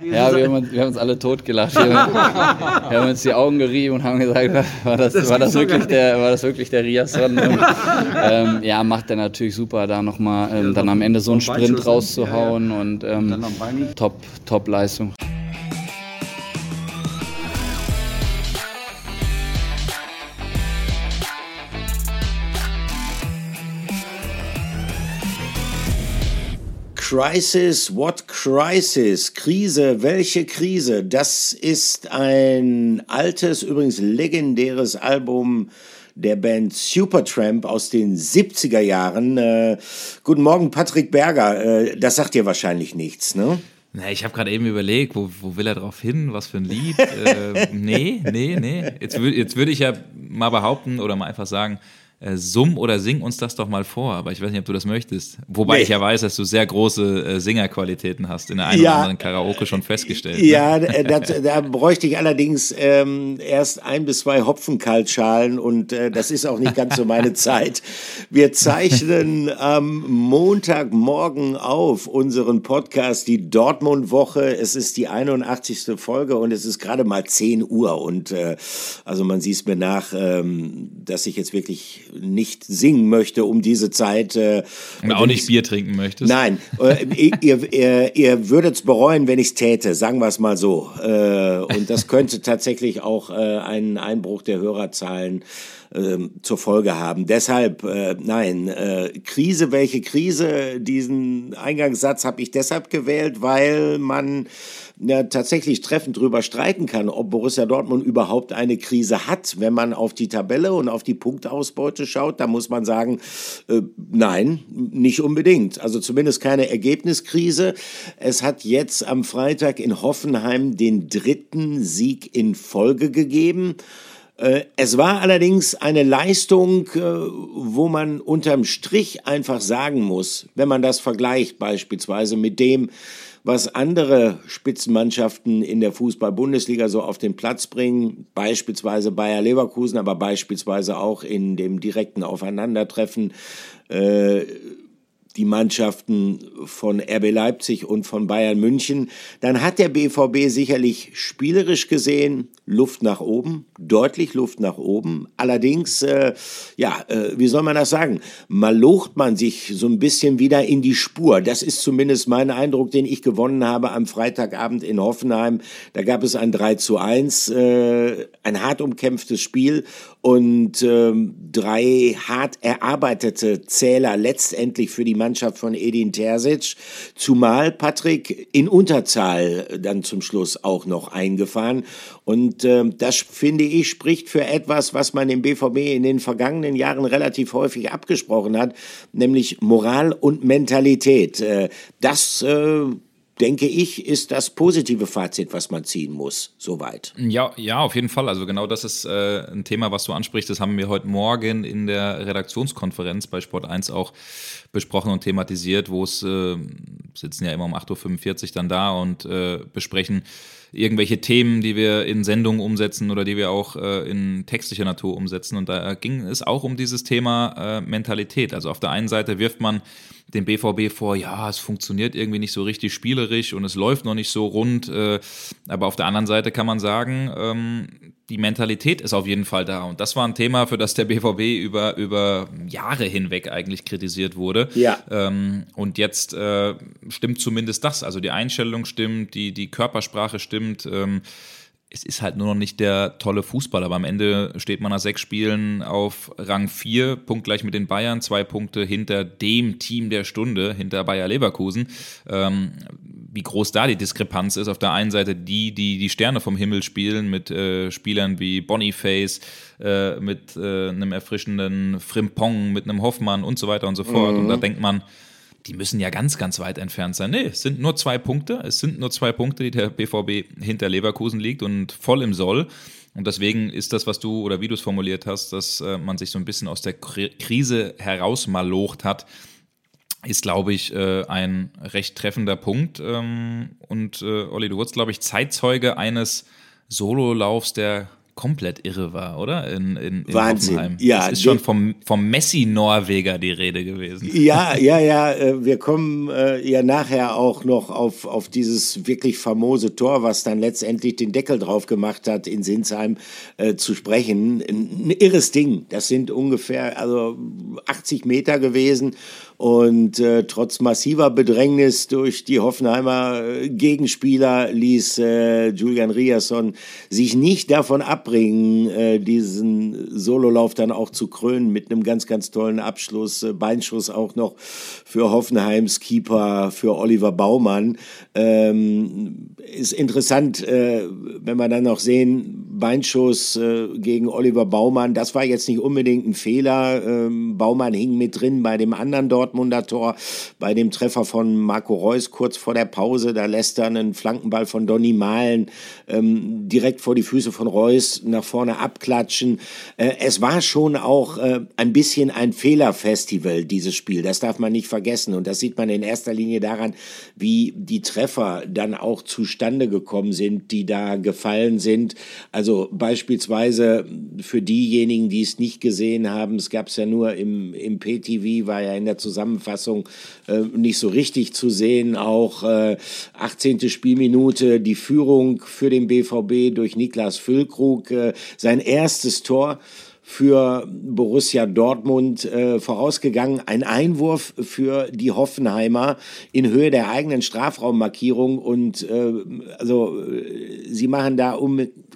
Ja, wir haben, uns, wir haben uns alle totgelacht. Wir haben, wir haben uns die Augen gerieben und haben gesagt, war das, das, war das, wirklich, der, war das wirklich der Riasson? Und, ähm, ja, macht er natürlich super, da nochmal ähm, dann am Ende so einen Sprint rauszuhauen und ähm, top, top Leistung. Crisis, what crisis? Krise, welche Krise? Das ist ein altes, übrigens legendäres Album der Band Supertramp aus den 70er Jahren. Äh, guten Morgen, Patrick Berger. Äh, das sagt dir wahrscheinlich nichts, ne? Na, ich habe gerade eben überlegt, wo, wo will er drauf hin, was für ein Lied? äh, nee, nee, nee. Jetzt, jetzt würde ich ja mal behaupten oder mal einfach sagen, äh, summ oder sing uns das doch mal vor. Aber ich weiß nicht, ob du das möchtest. Wobei nee. ich ja weiß, dass du sehr große äh, Singerqualitäten hast, in der einen ja. oder anderen Karaoke schon festgestellt. Ja, ne? da, da, bräuchte ich allerdings ähm, erst ein bis zwei Hopfenkaltschalen und äh, das ist auch nicht ganz so meine Zeit. Wir zeichnen am Montagmorgen auf unseren Podcast, die Dortmund-Woche. Es ist die 81. Folge und es ist gerade mal 10 Uhr. Und äh, also man sieht es mir nach, ähm, dass ich jetzt wirklich nicht singen möchte um diese Zeit. Äh, und auch nicht Bier trinken möchtest. Nein, äh, ihr, ihr, ihr würdet es bereuen, wenn ich es täte, sagen wir es mal so. Äh, und das könnte tatsächlich auch äh, einen Einbruch der Hörerzahlen zur Folge haben. Deshalb, äh, nein, äh, Krise, welche Krise? Diesen Eingangssatz habe ich deshalb gewählt, weil man ja tatsächlich treffend drüber streiten kann, ob Borussia Dortmund überhaupt eine Krise hat. Wenn man auf die Tabelle und auf die Punktausbeute schaut, da muss man sagen, äh, nein, nicht unbedingt. Also zumindest keine Ergebniskrise. Es hat jetzt am Freitag in Hoffenheim den dritten Sieg in Folge gegeben. Äh, es war allerdings eine Leistung, äh, wo man unterm Strich einfach sagen muss, wenn man das vergleicht beispielsweise mit dem, was andere Spitzenmannschaften in der Fußball-Bundesliga so auf den Platz bringen, beispielsweise Bayer Leverkusen, aber beispielsweise auch in dem direkten Aufeinandertreffen äh, die Mannschaften von RB Leipzig und von Bayern München, dann hat der BVB sicherlich spielerisch gesehen Luft nach oben, deutlich Luft nach oben. Allerdings, äh, ja, äh, wie soll man das sagen? Malocht man sich so ein bisschen wieder in die Spur. Das ist zumindest mein Eindruck, den ich gewonnen habe am Freitagabend in Hoffenheim. Da gab es ein 3 zu 1, äh, ein hart umkämpftes Spiel und ähm, drei hart erarbeitete Zähler letztendlich für die Mannschaft von Edin Terzic, zumal Patrick in Unterzahl dann zum Schluss auch noch eingefahren. Und äh, das, finde ich, spricht für etwas, was man im BVB in den vergangenen Jahren relativ häufig abgesprochen hat, nämlich Moral und Mentalität. Äh, das äh, denke ich, ist das positive Fazit, was man ziehen muss, soweit. Ja, ja, auf jeden Fall. Also genau das ist äh, ein Thema, was du ansprichst. Das haben wir heute Morgen in der Redaktionskonferenz bei Sport 1 auch besprochen und thematisiert, wo es äh, sitzen ja immer um 8.45 Uhr dann da und äh, besprechen irgendwelche Themen, die wir in Sendungen umsetzen oder die wir auch äh, in textlicher Natur umsetzen. Und da ging es auch um dieses Thema äh, Mentalität. Also auf der einen Seite wirft man dem BVB vor, ja, es funktioniert irgendwie nicht so richtig spielerisch und es läuft noch nicht so rund. Äh, aber auf der anderen Seite kann man sagen, ähm, die Mentalität ist auf jeden Fall da. Und das war ein Thema, für das der BVB über, über Jahre hinweg eigentlich kritisiert wurde. Ja. Ähm, und jetzt äh, stimmt zumindest das. Also die Einstellung stimmt, die, die Körpersprache stimmt. Ähm, es ist halt nur noch nicht der tolle Fußball, aber am Ende steht man nach sechs Spielen auf Rang 4, punktgleich mit den Bayern, zwei Punkte hinter dem Team der Stunde, hinter Bayer Leverkusen. Ähm, wie groß da die Diskrepanz ist. Auf der einen Seite die, die die Sterne vom Himmel spielen, mit äh, Spielern wie Boniface, äh, mit äh, einem erfrischenden Frimpong, mit einem Hoffmann und so weiter und so fort. Mhm. Und da denkt man, die müssen ja ganz, ganz weit entfernt sein. Nee, es sind nur zwei Punkte. Es sind nur zwei Punkte, die der BVB hinter Leverkusen liegt und voll im Soll. Und deswegen ist das, was du oder wie du es formuliert hast, dass äh, man sich so ein bisschen aus der Krise herausmalocht hat, ist, glaube ich, äh, ein recht treffender Punkt. Ähm, und äh, Olli, du wurdest, glaube ich, Zeitzeuge eines Sololaufs der komplett irre war, oder? In, in, in Wahnsinn. Hoffenheim. Ja, es ist schon vom, vom Messi-Norweger die Rede gewesen. Ja, ja, ja. Äh, wir kommen äh, ja nachher auch noch auf, auf dieses wirklich famose Tor, was dann letztendlich den Deckel drauf gemacht hat, in Sinsheim äh, zu sprechen. Ein, ein irres Ding. Das sind ungefähr also 80 Meter gewesen. Und äh, trotz massiver Bedrängnis durch die Hoffenheimer äh, Gegenspieler ließ äh, Julian Riasson sich nicht davon abbringen, äh, diesen Sololauf dann auch zu krönen mit einem ganz, ganz tollen Abschluss. Äh, Beinschuss auch noch für Hoffenheims Keeper, für Oliver Baumann. Ähm, ist interessant, äh, wenn wir dann noch sehen, Beinschuss äh, gegen Oliver Baumann, das war jetzt nicht unbedingt ein Fehler. Ähm, Baumann hing mit drin bei dem anderen Dortmunder Tor, bei dem Treffer von Marco Reus kurz vor der Pause. Da lässt er einen Flankenball von Donny Malen ähm, direkt vor die Füße von Reus nach vorne abklatschen. Äh, es war schon auch äh, ein bisschen ein Fehlerfestival, dieses Spiel. Das darf man nicht vergessen. Und das sieht man in erster Linie daran, wie die Treffer dann auch zustande gekommen sind, die da gefallen sind. Also beispielsweise für diejenigen, die es nicht gesehen haben, es gab es ja nur im, im PTV, war ja in der Zusammenfassung äh, nicht so richtig zu sehen. Auch äh, 18. Spielminute die Führung für den BVB durch Niklas Füllkrug, äh, sein erstes Tor für Borussia Dortmund äh, vorausgegangen. Ein Einwurf für die Hoffenheimer in Höhe der eigenen Strafraummarkierung. Und äh, also äh, sie machen da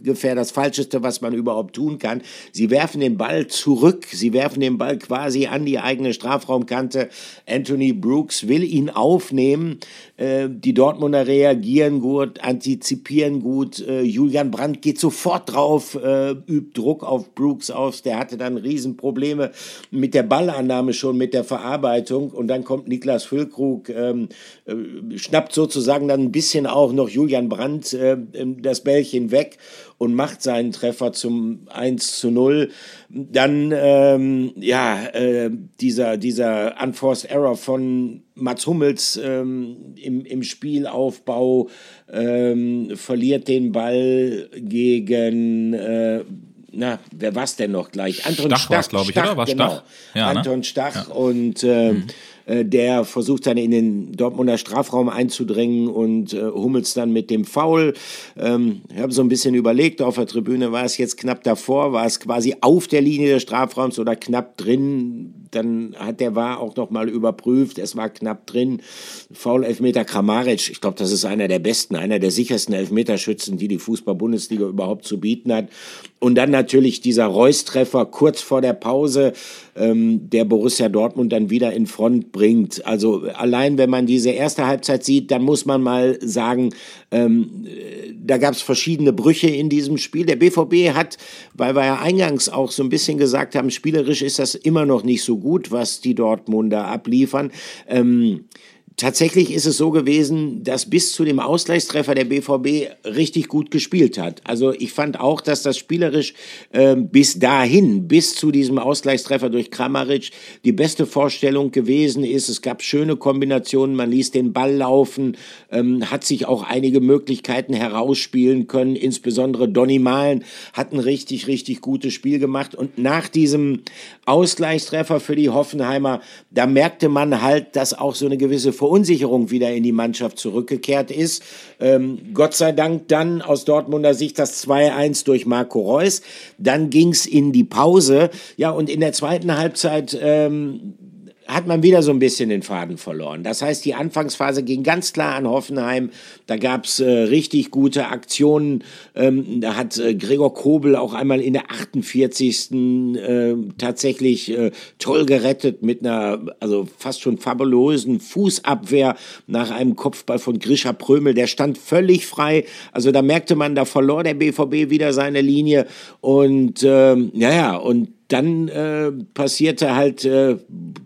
ungefähr das Falscheste, was man überhaupt tun kann. Sie werfen den Ball zurück. Sie werfen den Ball quasi an die eigene Strafraumkante. Anthony Brooks will ihn aufnehmen. Äh, die Dortmunder reagieren gut, antizipieren gut. Äh, Julian Brandt geht sofort drauf, äh, übt Druck auf Brooks aus der hatte dann Riesenprobleme mit der Ballannahme schon, mit der Verarbeitung. Und dann kommt Niklas Füllkrug, ähm, äh, schnappt sozusagen dann ein bisschen auch noch Julian Brandt das Bällchen weg und macht seinen Treffer zum 1 zu 0. Dann, ähm, ja, äh, dieser, dieser Unforced Error von Mats Hummels ähm, im, im Spielaufbau ähm, verliert den Ball gegen äh, na, wer war es denn noch gleich? Anton Stach, Stach glaube ich, Stach, oder? War genau. Stach? Ja, ne? Anton? Stach ja. und äh, mhm. Äh, der versucht dann in den Dortmunder Strafraum einzudrängen und äh, Hummels dann mit dem Foul. Ähm, ich habe so ein bisschen überlegt, auf der Tribüne war es jetzt knapp davor, war es quasi auf der Linie des Strafraums oder knapp drin. Dann hat der war auch noch mal überprüft, es war knapp drin. Foul Elfmeter Kramaric, ich glaube, das ist einer der besten, einer der sichersten Elfmeterschützen, die die Fußball-Bundesliga überhaupt zu bieten hat. Und dann natürlich dieser Reus-Treffer kurz vor der Pause, ähm, der Borussia Dortmund dann wieder in Front bringt. Also allein wenn man diese erste Halbzeit sieht, dann muss man mal sagen, ähm, da gab es verschiedene Brüche in diesem Spiel. Der BVB hat, weil wir ja eingangs auch so ein bisschen gesagt haben, spielerisch ist das immer noch nicht so gut, was die Dortmunder abliefern. Ähm, Tatsächlich ist es so gewesen, dass bis zu dem Ausgleichstreffer der BVB richtig gut gespielt hat. Also ich fand auch, dass das spielerisch äh, bis dahin, bis zu diesem Ausgleichstreffer durch Kramaric, die beste Vorstellung gewesen ist. Es gab schöne Kombinationen, man ließ den Ball laufen, ähm, hat sich auch einige Möglichkeiten herausspielen können. Insbesondere Donny Malen hat ein richtig, richtig gutes Spiel gemacht. Und nach diesem Ausgleichstreffer für die Hoffenheimer, da merkte man halt, dass auch so eine gewisse Verunsicherung wieder in die Mannschaft zurückgekehrt ist. Ähm, Gott sei Dank dann aus Dortmunder Sicht das 2-1 durch Marco Reus. Dann ging's in die Pause. Ja, und in der zweiten Halbzeit ähm, hat man wieder so ein bisschen den Faden verloren. Das heißt, die Anfangsphase ging ganz klar an Hoffenheim. Da gab's äh, richtig gute Aktionen. Ähm, da hat äh, Gregor Kobel auch einmal in der 48. Äh, tatsächlich äh, toll gerettet mit einer, also fast schon fabulosen Fußabwehr nach einem Kopfball von Grisha Prömel. Der stand völlig frei. Also da merkte man, da verlor der BVB wieder seine Linie. Und ähm, ja, ja, und dann äh, passierte halt äh,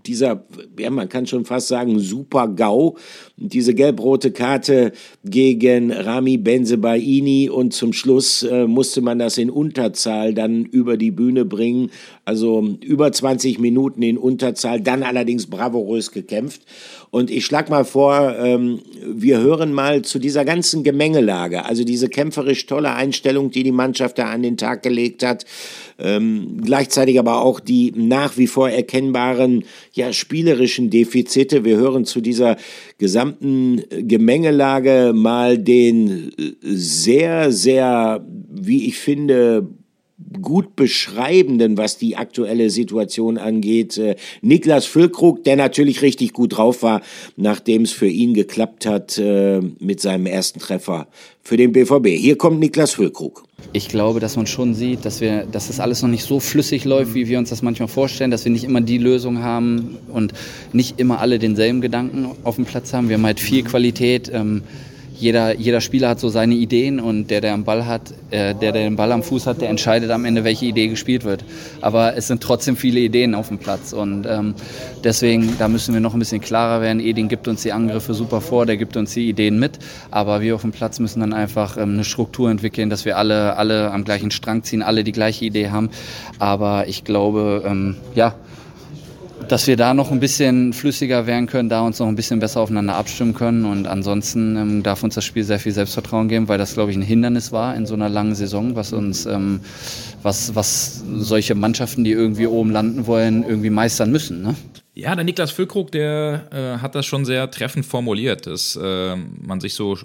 dieser, ja, man kann schon fast sagen, super GAU, diese gelb-rote Karte gegen Rami Benzebaini und zum Schluss äh, musste man das in Unterzahl dann über die Bühne bringen, also über 20 Minuten in Unterzahl, dann allerdings bravourös gekämpft. Und ich schlage mal vor, ähm, wir hören mal zu dieser ganzen Gemengelage, also diese kämpferisch tolle Einstellung, die die Mannschaft da an den Tag gelegt hat, ähm, gleichzeitig aber auch die nach wie vor erkennbaren ja, spielerischen Defizite. Wir hören zu dieser gesamten Gemengelage mal den sehr, sehr, wie ich finde, gut beschreibenden, was die aktuelle Situation angeht. Äh, Niklas Füllkrug, der natürlich richtig gut drauf war, nachdem es für ihn geklappt hat äh, mit seinem ersten Treffer für den BVB. Hier kommt Niklas Füllkrug. Ich glaube, dass man schon sieht, dass wir, dass das alles noch nicht so flüssig läuft, wie wir uns das manchmal vorstellen, dass wir nicht immer die Lösung haben und nicht immer alle denselben Gedanken auf dem Platz haben. Wir haben halt viel Qualität. Ähm, jeder, jeder Spieler hat so seine Ideen und der, der am Ball hat, äh, der, der den Ball am Fuß hat, der entscheidet am Ende, welche Idee gespielt wird. Aber es sind trotzdem viele Ideen auf dem Platz und ähm, deswegen, da müssen wir noch ein bisschen klarer werden. Edin gibt uns die Angriffe super vor, der gibt uns die Ideen mit, aber wir auf dem Platz müssen dann einfach ähm, eine Struktur entwickeln, dass wir alle, alle am gleichen Strang ziehen, alle die gleiche Idee haben. Aber ich glaube, ähm, ja, dass wir da noch ein bisschen flüssiger werden können, da uns noch ein bisschen besser aufeinander abstimmen können. Und ansonsten ähm, darf uns das Spiel sehr viel Selbstvertrauen geben, weil das, glaube ich, ein Hindernis war in so einer langen Saison, was uns, ähm, was, was solche Mannschaften, die irgendwie oben landen wollen, irgendwie meistern müssen. Ne? Ja, der Niklas Füllkrug, der äh, hat das schon sehr treffend formuliert, dass äh, man sich so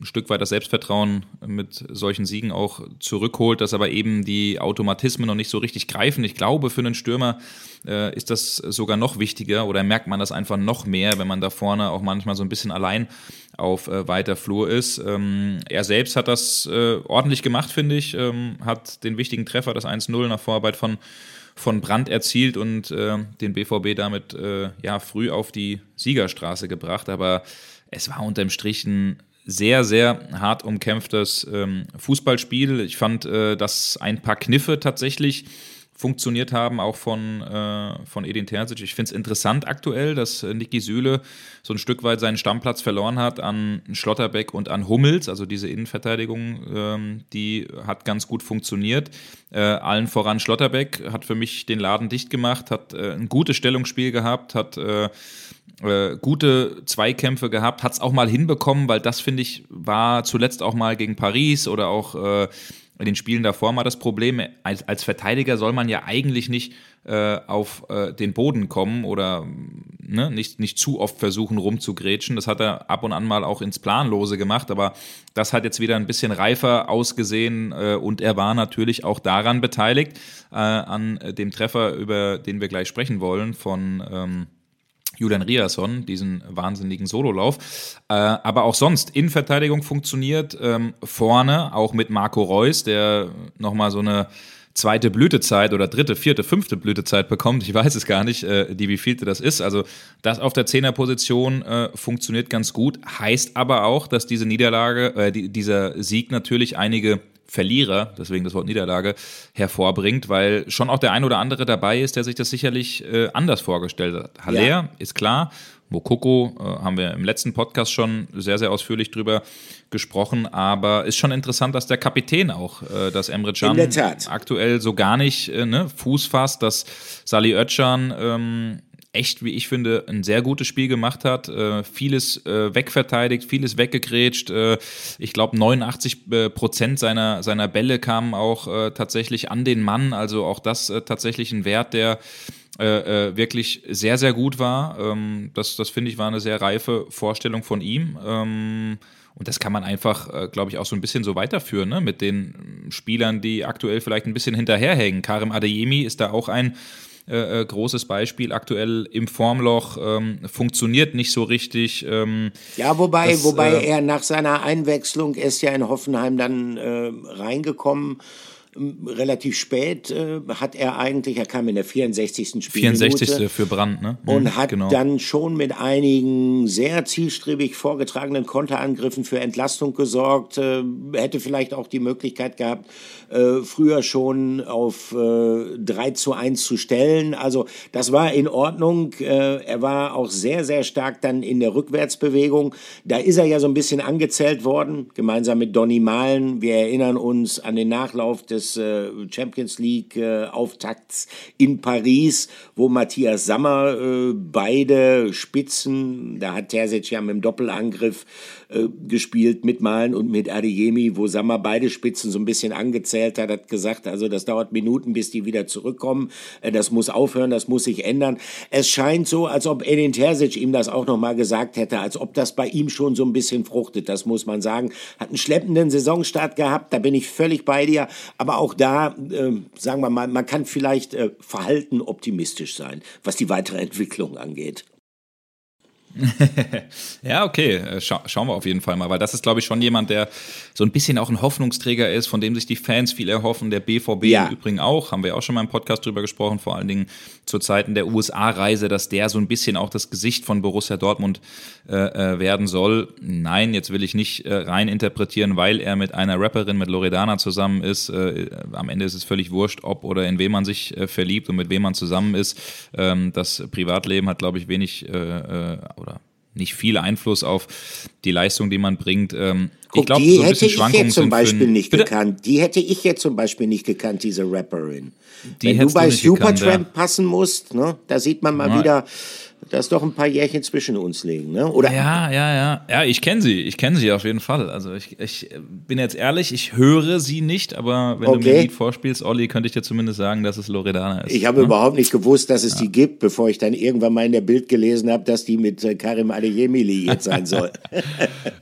ein Stück weit das Selbstvertrauen mit solchen Siegen auch zurückholt, dass aber eben die Automatismen noch nicht so richtig greifen. Ich glaube, für einen Stürmer äh, ist das sogar noch wichtiger oder merkt man das einfach noch mehr, wenn man da vorne auch manchmal so ein bisschen allein auf äh, weiter Flur ist. Ähm, er selbst hat das äh, ordentlich gemacht, finde ich, ähm, hat den wichtigen Treffer, das 1-0 nach Vorarbeit von von Brand erzielt und äh, den BVB damit äh, ja früh auf die Siegerstraße gebracht. Aber es war unterm Strich ein sehr, sehr hart umkämpftes ähm, Fußballspiel. Ich fand, äh, dass ein paar Kniffe tatsächlich funktioniert haben, auch von, äh, von Edin Terzic. Ich finde es interessant aktuell, dass äh, Niki Süle so ein Stück weit seinen Stammplatz verloren hat an Schlotterbeck und an Hummels. Also diese Innenverteidigung, ähm, die hat ganz gut funktioniert. Äh, allen voran Schlotterbeck hat für mich den Laden dicht gemacht, hat äh, ein gutes Stellungsspiel gehabt, hat äh, äh, gute Zweikämpfe gehabt, hat es auch mal hinbekommen, weil das, finde ich, war zuletzt auch mal gegen Paris oder auch äh, in den Spielen davor mal das Problem. Als, als Verteidiger soll man ja eigentlich nicht äh, auf äh, den Boden kommen oder ne, nicht, nicht zu oft versuchen rumzugrätschen. Das hat er ab und an mal auch ins Planlose gemacht, aber das hat jetzt wieder ein bisschen reifer ausgesehen äh, und er war natürlich auch daran beteiligt, äh, an dem Treffer, über den wir gleich sprechen wollen, von ähm, Julian Riasson, diesen wahnsinnigen Sololauf. Äh, aber auch sonst, Innenverteidigung funktioniert, ähm, vorne auch mit Marco Reus, der nochmal so eine zweite Blütezeit oder dritte, vierte, fünfte Blütezeit bekommt. Ich weiß es gar nicht, äh, die wievielte das ist. Also das auf der Zehnerposition äh, funktioniert ganz gut. Heißt aber auch, dass diese Niederlage, äh, die, dieser Sieg natürlich einige Verlierer, deswegen das Wort Niederlage, hervorbringt, weil schon auch der ein oder andere dabei ist, der sich das sicherlich äh, anders vorgestellt hat. Haller ja. ist klar, Mokoko äh, haben wir im letzten Podcast schon sehr, sehr ausführlich drüber gesprochen, aber ist schon interessant, dass der Kapitän auch, äh, dass Emre Can aktuell so gar nicht äh, ne, Fuß fasst, dass Sali Özcan ähm, echt, wie ich finde, ein sehr gutes Spiel gemacht hat. Äh, vieles äh, wegverteidigt, vieles weggegrätscht. Äh, ich glaube, 89 äh, Prozent seiner, seiner Bälle kamen auch äh, tatsächlich an den Mann. Also auch das äh, tatsächlich ein Wert, der wirklich sehr, sehr gut war. Ähm, das, das finde ich, war eine sehr reife Vorstellung von ihm. Ähm, und das kann man einfach, glaube ich, auch so ein bisschen so weiterführen, ne? mit den Spielern, die aktuell vielleicht ein bisschen hinterherhängen. Karim Adeyemi ist da auch ein äh, äh, großes Beispiel aktuell im Formloch, ähm, funktioniert nicht so richtig. Ähm, ja, wobei, das, wobei äh, er nach seiner Einwechslung ist ja in Hoffenheim dann äh, reingekommen relativ spät äh, hat er eigentlich, er kam in der 64. Spielminute. 64. für Brand, ne? Mhm, und hat genau. dann schon mit einigen sehr zielstrebig vorgetragenen Konterangriffen für Entlastung gesorgt, äh, hätte vielleicht auch die Möglichkeit gehabt, äh, früher schon auf äh, 3 zu 1 zu stellen. Also das war in Ordnung. Äh, er war auch sehr, sehr stark dann in der Rückwärtsbewegung. Da ist er ja so ein bisschen angezählt worden, gemeinsam mit Donny Malen. Wir erinnern uns an den Nachlauf des des äh, Champions League äh, Auftakts in Paris, wo Matthias Sammer äh, beide Spitzen, da hat Terzic ja mit dem Doppelangriff äh, gespielt mit Malen und mit Adeyemi, wo Sammer beide Spitzen so ein bisschen angezählt hat, hat gesagt, also das dauert Minuten, bis die wieder zurückkommen. Äh, das muss aufhören, das muss sich ändern. Es scheint so, als ob Edin Terzic ihm das auch nochmal gesagt hätte, als ob das bei ihm schon so ein bisschen fruchtet, das muss man sagen. Hat einen schleppenden Saisonstart gehabt, da bin ich völlig bei dir. Aber auch da, äh, sagen wir mal, man kann vielleicht äh, verhalten optimistisch sein, was die weitere Entwicklung angeht. ja, okay, äh, Scha schauen wir auf jeden Fall mal, weil das ist, glaube ich, schon jemand, der so ein bisschen auch ein Hoffnungsträger ist, von dem sich die Fans viel erhoffen, der BVB ja. im Übrigen auch, haben wir auch schon mal im Podcast drüber gesprochen, vor allen Dingen zu Zeiten der USA-Reise, dass der so ein bisschen auch das Gesicht von Borussia Dortmund äh, äh, werden soll. Nein, jetzt will ich nicht äh, rein interpretieren, weil er mit einer Rapperin, mit Loredana zusammen ist. Äh, am Ende ist es völlig wurscht, ob oder in wem man sich äh, verliebt und mit wem man zusammen ist. Ähm, das Privatleben hat, glaube ich, wenig äh, nicht viel Einfluss auf die Leistung, die man bringt. Ähm, Guck, ich glaube, die so hätte ich jetzt zum Beispiel nicht Bitte? gekannt. Die hätte ich jetzt zum Beispiel nicht gekannt, diese Rapperin. Die Wenn du bei Supertramp ja. passen musst, ne, da sieht man mal ja. wieder, dass doch ein paar Jährchen zwischen uns liegen, ne? Oder? Ja, ja, ja. Ja, ich kenne sie. Ich kenne sie auf jeden Fall. Also ich, ich bin jetzt ehrlich, ich höre sie nicht, aber wenn okay. du mir ein Lied vorspielst, Olli, könnte ich dir zumindest sagen, dass es Loredana ist. Ich habe ne? überhaupt nicht gewusst, dass es ja. die gibt, bevor ich dann irgendwann mal in der Bild gelesen habe, dass die mit äh, Karim Adeyemi liiert sein soll.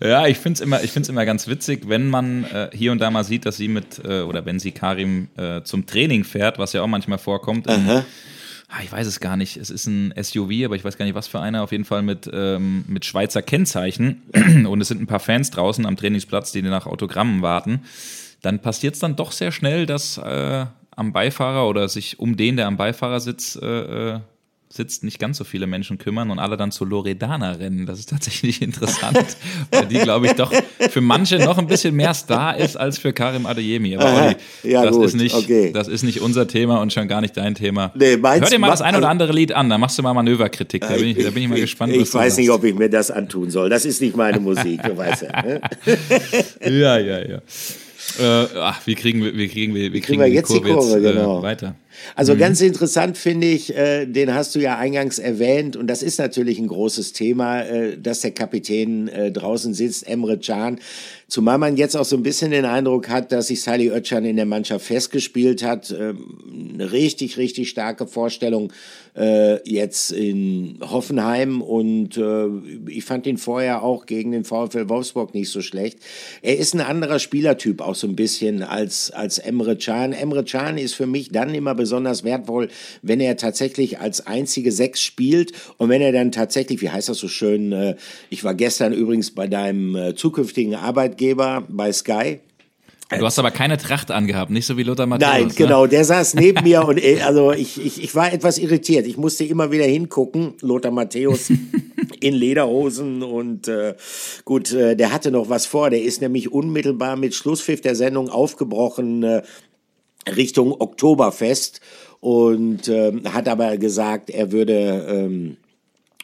ja, ich finde es immer, immer ganz witzig, wenn man äh, hier und da mal sieht, dass sie mit, äh, oder wenn sie Karim äh, zum Training fährt, was ja auch manchmal vorkommt. Aha ah, ich weiß es gar nicht, es ist ein SUV, aber ich weiß gar nicht, was für einer, auf jeden Fall mit, ähm, mit Schweizer Kennzeichen. Und es sind ein paar Fans draußen am Trainingsplatz, die nach Autogrammen warten. Dann passiert es dann doch sehr schnell, dass äh, am Beifahrer oder sich um den, der am Beifahrer sitzt, äh, äh sitzt, nicht ganz so viele Menschen kümmern und alle dann zu Loredana rennen. Das ist tatsächlich interessant, weil die, glaube ich, doch für manche noch ein bisschen mehr Star ist als für Karim Adeyemi. Aber Olli, ja, das, ist nicht, okay. das ist nicht unser Thema und schon gar nicht dein Thema. Nee, meinst, Hör dir mal das ein oder also andere Lied an, da machst du mal Manöverkritik. Da bin ich, da bin ich mal gespannt. Ich, ich weiß nicht, ob ich mir das antun soll. Das ist nicht meine Musik, du weißt ja. Ne? ja, ja, ja. Äh, ach, wie kriegen wir, wie kriegen wir, wie kriegen, kriegen wir jetzt die Kurve, jetzt, äh, genau. weiter? Also mhm. ganz interessant finde ich, äh, den hast du ja eingangs erwähnt und das ist natürlich ein großes Thema, äh, dass der Kapitän äh, draußen sitzt, Emre Can. Zumal man jetzt auch so ein bisschen den Eindruck hat, dass sich Sally Özcan in der Mannschaft festgespielt hat. Ähm, eine richtig, richtig starke Vorstellung äh, jetzt in Hoffenheim und äh, ich fand ihn vorher auch gegen den VfL Wolfsburg nicht so schlecht. Er ist ein anderer Spielertyp auch so ein bisschen als, als Emre Can. Emre Can ist für mich dann immer besonders wertvoll, wenn er tatsächlich als einzige Sechs spielt und wenn er dann tatsächlich, wie heißt das so schön, äh, ich war gestern übrigens bei deinem äh, zukünftigen Arbeit Arbeitgeber bei Sky. Du hast aber keine Tracht angehabt, nicht so wie Lothar Matthäus. Nein, ne? genau, der saß neben mir und äh, also ich, ich, ich war etwas irritiert. Ich musste immer wieder hingucken, Lothar Matthäus in Lederhosen und äh, gut, äh, der hatte noch was vor. Der ist nämlich unmittelbar mit Schlusspfiff der Sendung aufgebrochen äh, Richtung Oktoberfest und äh, hat aber gesagt, er würde ähm,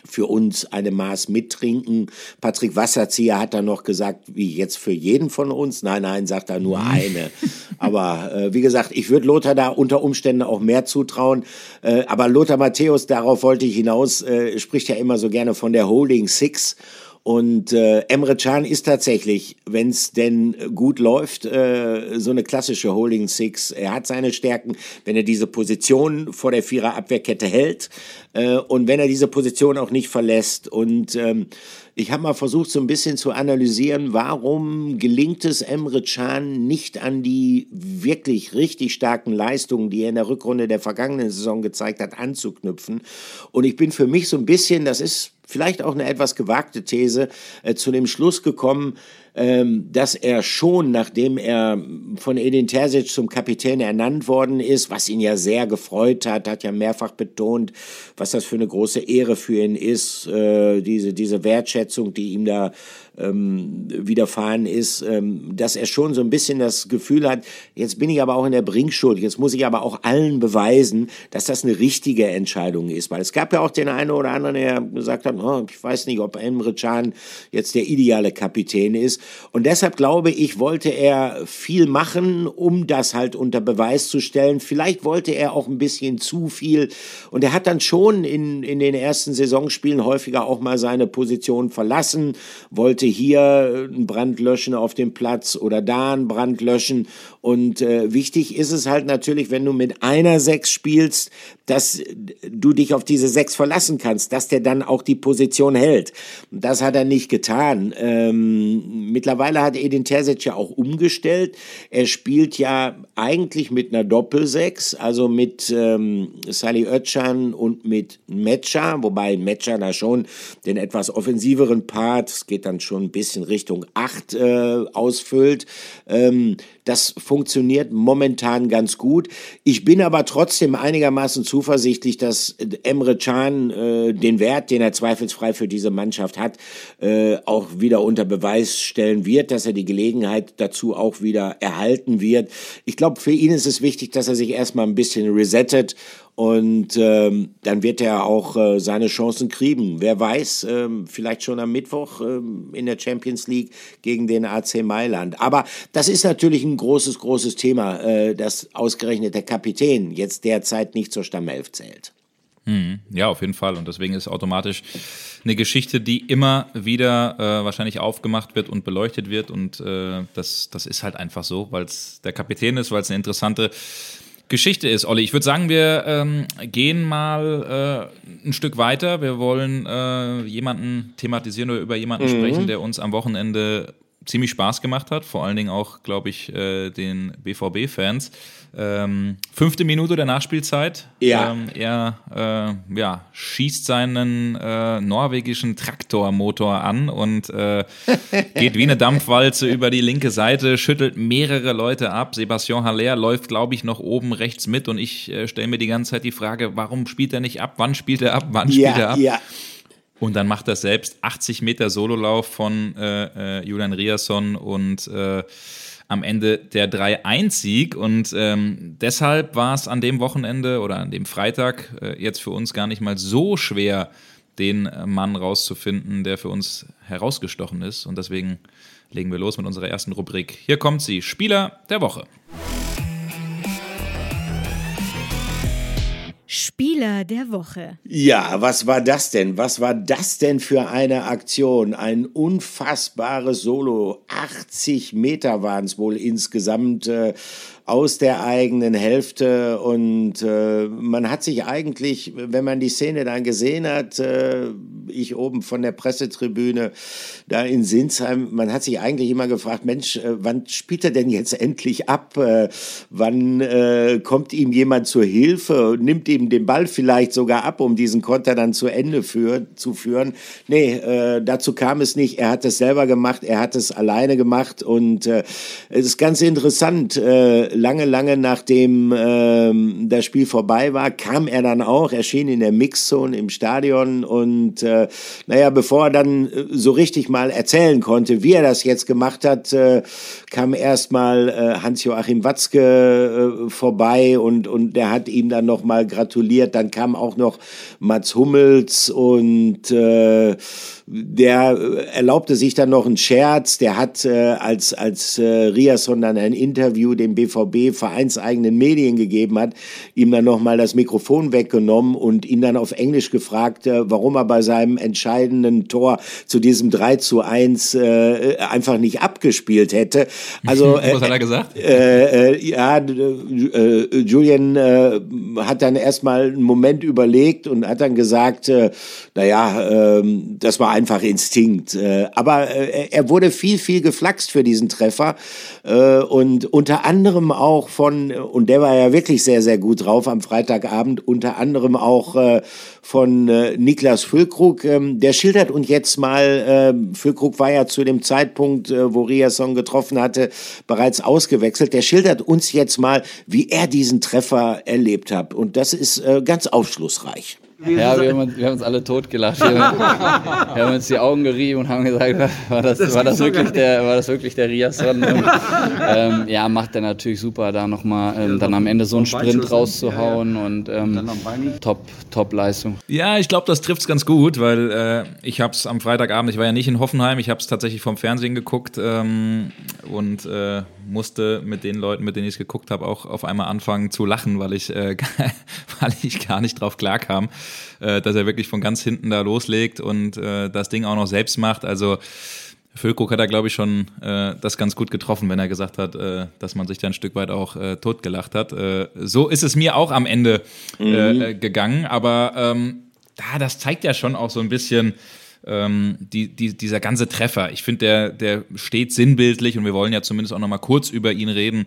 für uns eine Maß mittrinken. Patrick Wasserzieher hat dann noch gesagt, wie jetzt für jeden von uns. Nein, nein, sagt er nur mhm. eine. aber äh, wie gesagt, ich würde Lothar da unter Umständen auch mehr zutrauen. Äh, aber Lothar Matthäus, darauf wollte ich hinaus, äh, spricht ja immer so gerne von der Holding Six. Und äh, Emre Can ist tatsächlich, wenn es denn gut läuft, äh, so eine klassische Holding Six. Er hat seine Stärken, wenn er diese Position vor der Vierer Abwehrkette hält äh, und wenn er diese Position auch nicht verlässt. Und ähm, ich habe mal versucht, so ein bisschen zu analysieren, warum gelingt es Emre Can nicht an die wirklich richtig starken Leistungen, die er in der Rückrunde der vergangenen Saison gezeigt hat, anzuknüpfen. Und ich bin für mich so ein bisschen, das ist vielleicht auch eine etwas gewagte These, äh, zu dem Schluss gekommen, dass er schon, nachdem er von Edin Terzic zum Kapitän ernannt worden ist, was ihn ja sehr gefreut hat, hat ja mehrfach betont, was das für eine große Ehre für ihn ist, äh, diese, diese Wertschätzung, die ihm da ähm, widerfahren ist, ähm, dass er schon so ein bisschen das Gefühl hat, jetzt bin ich aber auch in der Bringschuld, jetzt muss ich aber auch allen beweisen, dass das eine richtige Entscheidung ist. Weil es gab ja auch den einen oder anderen, der gesagt hat, oh, ich weiß nicht, ob Emre Can jetzt der ideale Kapitän ist. Und deshalb glaube ich, wollte er viel machen, um das halt unter Beweis zu stellen. Vielleicht wollte er auch ein bisschen zu viel. Und er hat dann schon in, in den ersten Saisonspielen häufiger auch mal seine Position verlassen, wollte hier einen Brand löschen auf dem Platz oder da einen Brand löschen. Und äh, wichtig ist es halt natürlich, wenn du mit einer Sechs spielst, dass du dich auf diese Sechs verlassen kannst, dass der dann auch die Position hält. Das hat er nicht getan. Ähm, mittlerweile hat Edin Terzic ja auch umgestellt. Er spielt ja eigentlich mit einer Doppelsechs, also mit ähm, Sally Özcan und mit Metscher, wobei Metscher da schon den etwas offensiveren Part, es geht dann schon ein bisschen Richtung acht äh, ausfüllt. Ähm, das funktioniert momentan ganz gut. Ich bin aber trotzdem einigermaßen zuversichtlich, dass Emre Can äh, den Wert, den er zweifelsfrei für diese Mannschaft hat, äh, auch wieder unter Beweis stellen wird, dass er die Gelegenheit dazu auch wieder erhalten wird. Ich glaube, für ihn ist es wichtig, dass er sich erstmal ein bisschen resettet und ähm, dann wird er auch äh, seine Chancen kriegen. Wer weiß, ähm, vielleicht schon am Mittwoch ähm, in der Champions League gegen den AC Mailand. Aber das ist natürlich ein großes, großes Thema, äh, dass ausgerechnet der Kapitän jetzt derzeit nicht zur Stammelf zählt. Hm, ja, auf jeden Fall. Und deswegen ist automatisch eine Geschichte, die immer wieder äh, wahrscheinlich aufgemacht wird und beleuchtet wird. Und äh, das, das ist halt einfach so, weil es der Kapitän ist, weil es eine interessante Geschichte ist, Olli. Ich würde sagen, wir ähm, gehen mal äh, ein Stück weiter. Wir wollen äh, jemanden thematisieren oder über jemanden mhm. sprechen, der uns am Wochenende ziemlich Spaß gemacht hat. Vor allen Dingen auch, glaube ich, äh, den BVB-Fans. Ähm, fünfte Minute der Nachspielzeit. Ja. Ähm, er äh, ja, schießt seinen äh, norwegischen Traktormotor an und äh, geht wie eine Dampfwalze über die linke Seite, schüttelt mehrere Leute ab. Sebastian Haller läuft, glaube ich, noch oben rechts mit und ich äh, stelle mir die ganze Zeit die Frage, warum spielt er nicht ab? Wann spielt er ab? Wann spielt ja, er ab? Ja. Und dann macht er selbst 80 Meter Sololauf von äh, äh, Julian Riasson und äh, am Ende der 3-1-Sieg. Und ähm, deshalb war es an dem Wochenende oder an dem Freitag äh, jetzt für uns gar nicht mal so schwer, den Mann rauszufinden, der für uns herausgestochen ist. Und deswegen legen wir los mit unserer ersten Rubrik. Hier kommt sie, Spieler der Woche. Spieler der Woche. Ja, was war das denn? Was war das denn für eine Aktion? Ein unfassbares Solo. 80 Meter waren es wohl insgesamt. Äh, aus der eigenen Hälfte und äh, man hat sich eigentlich, wenn man die Szene dann gesehen hat, äh, ich oben von der Pressetribüne da in Sinsheim, man hat sich eigentlich immer gefragt, Mensch, äh, wann spielt er denn jetzt endlich ab? Äh, wann äh, kommt ihm jemand zur Hilfe nimmt ihm den Ball vielleicht sogar ab, um diesen Konter dann zu Ende für, zu führen? Nee, äh, dazu kam es nicht. Er hat es selber gemacht, er hat es alleine gemacht und es ist ganz interessant. Lange, lange nachdem ähm, das Spiel vorbei war, kam er dann auch, erschien in der Mixzone im Stadion und äh, naja, bevor er dann äh, so richtig mal erzählen konnte, wie er das jetzt gemacht hat, äh, kam erstmal äh, Hans-Joachim Watzke äh, vorbei und, und der hat ihm dann nochmal gratuliert. Dann kam auch noch Mats Hummels und äh, der äh, erlaubte sich dann noch einen Scherz. Der hat äh, als, als äh, Riasson dann ein Interview dem BVB vereinseigenen Medien gegeben hat, ihm dann nochmal das Mikrofon weggenommen und ihn dann auf Englisch gefragt, äh, warum er bei seinem entscheidenden Tor zu diesem 3 zu 1 äh, einfach nicht abgespielt hätte. Also, äh, Was hat er gesagt? Äh, äh, ja, äh, Julian äh, hat dann erstmal einen Moment überlegt und hat dann gesagt, äh, naja, äh, das war einfach Instinkt. Äh, aber äh, er wurde viel, viel geflaxt für diesen Treffer äh, und unter anderem auch von, und der war ja wirklich sehr, sehr gut drauf am Freitagabend, unter anderem auch von Niklas Füllkrug. Ähm, der schildert uns jetzt mal, Füllkrug war ja zu dem Zeitpunkt, wo Riasson getroffen hatte, bereits ausgewechselt. Der schildert uns jetzt mal, wie er diesen Treffer erlebt hat. Und das ist ganz aufschlussreich. Ja, wir haben, uns, wir haben uns alle totgelacht. Wir haben, wir haben uns die Augen gerieben und haben gesagt, war das, das war das, wirklich, der, war das wirklich der Riasson? Und, ähm, ja, macht er natürlich super, da nochmal ähm, dann am Ende so einen Sprint rauszuhauen und ähm, top, top Leistung. Ja, ich glaube, das trifft es ganz gut, weil äh, ich habe es am Freitagabend, ich war ja nicht in Hoffenheim, ich habe es tatsächlich vom Fernsehen geguckt ähm, und äh, musste mit den Leuten, mit denen ich es geguckt habe, auch auf einmal anfangen zu lachen, weil ich, äh, weil ich gar nicht drauf klarkam äh, dass er wirklich von ganz hinten da loslegt und äh, das Ding auch noch selbst macht. Also Füllkrug hat da, glaube ich, schon äh, das ganz gut getroffen, wenn er gesagt hat, äh, dass man sich da ein Stück weit auch äh, totgelacht hat. Äh, so ist es mir auch am Ende äh, mhm. gegangen, aber ähm, da, das zeigt ja schon auch so ein bisschen, ähm, die, die, dieser ganze Treffer. Ich finde, der, der steht sinnbildlich und wir wollen ja zumindest auch noch mal kurz über ihn reden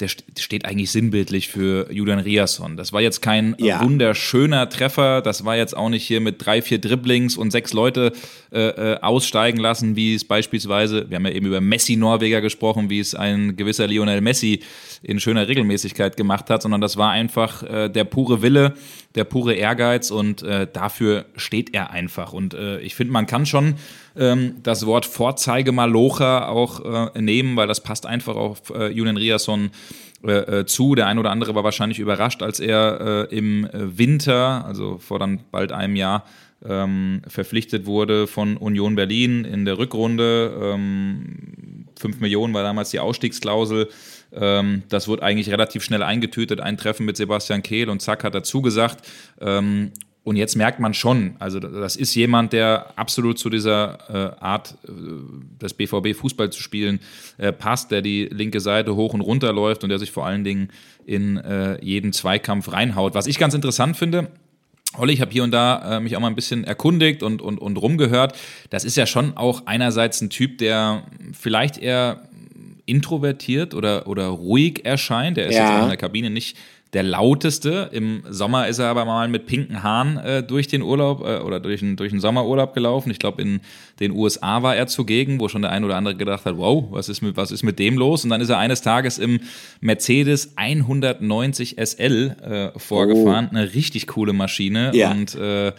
der steht eigentlich sinnbildlich für Julian Riasson. Das war jetzt kein ja. wunderschöner Treffer, das war jetzt auch nicht hier mit drei, vier Dribblings und sechs Leute äh, äh, aussteigen lassen, wie es beispielsweise, wir haben ja eben über Messi-Norweger gesprochen, wie es ein gewisser Lionel Messi in schöner Regelmäßigkeit gemacht hat, sondern das war einfach äh, der pure Wille, der pure Ehrgeiz und äh, dafür steht er einfach. Und äh, ich finde, man kann schon ähm, das Wort Vorzeigemalocher auch äh, nehmen, weil das passt einfach auf äh, Julian Riasson äh, äh, zu. Der ein oder andere war wahrscheinlich überrascht, als er äh, im Winter, also vor dann bald einem Jahr, ähm, verpflichtet wurde von Union Berlin in der Rückrunde. Ähm, 5 Millionen war damals die Ausstiegsklausel. Ähm, das wurde eigentlich relativ schnell eingetütet. Ein Treffen mit Sebastian Kehl und zack hat er zugesagt. Ähm, und jetzt merkt man schon, also das ist jemand, der absolut zu dieser äh, Art äh, des BVB Fußball zu spielen äh, passt, der die linke Seite hoch und runter läuft und der sich vor allen Dingen in äh, jeden Zweikampf reinhaut. Was ich ganz interessant finde, Olli, ich habe hier und da äh, mich auch mal ein bisschen erkundigt und, und, und rumgehört. Das ist ja schon auch einerseits ein Typ, der vielleicht eher introvertiert oder, oder ruhig erscheint. Der ist ja. jetzt auch in der Kabine nicht der lauteste. Im Sommer ist er aber mal mit pinken Haaren äh, durch den Urlaub äh, oder durch, ein, durch den Sommerurlaub gelaufen. Ich glaube, in den USA war er zugegen, wo schon der ein oder andere gedacht hat, wow, was ist mit, was ist mit dem los? Und dann ist er eines Tages im Mercedes 190 SL äh, vorgefahren. Oh. Eine richtig coole Maschine. Ja. Und äh,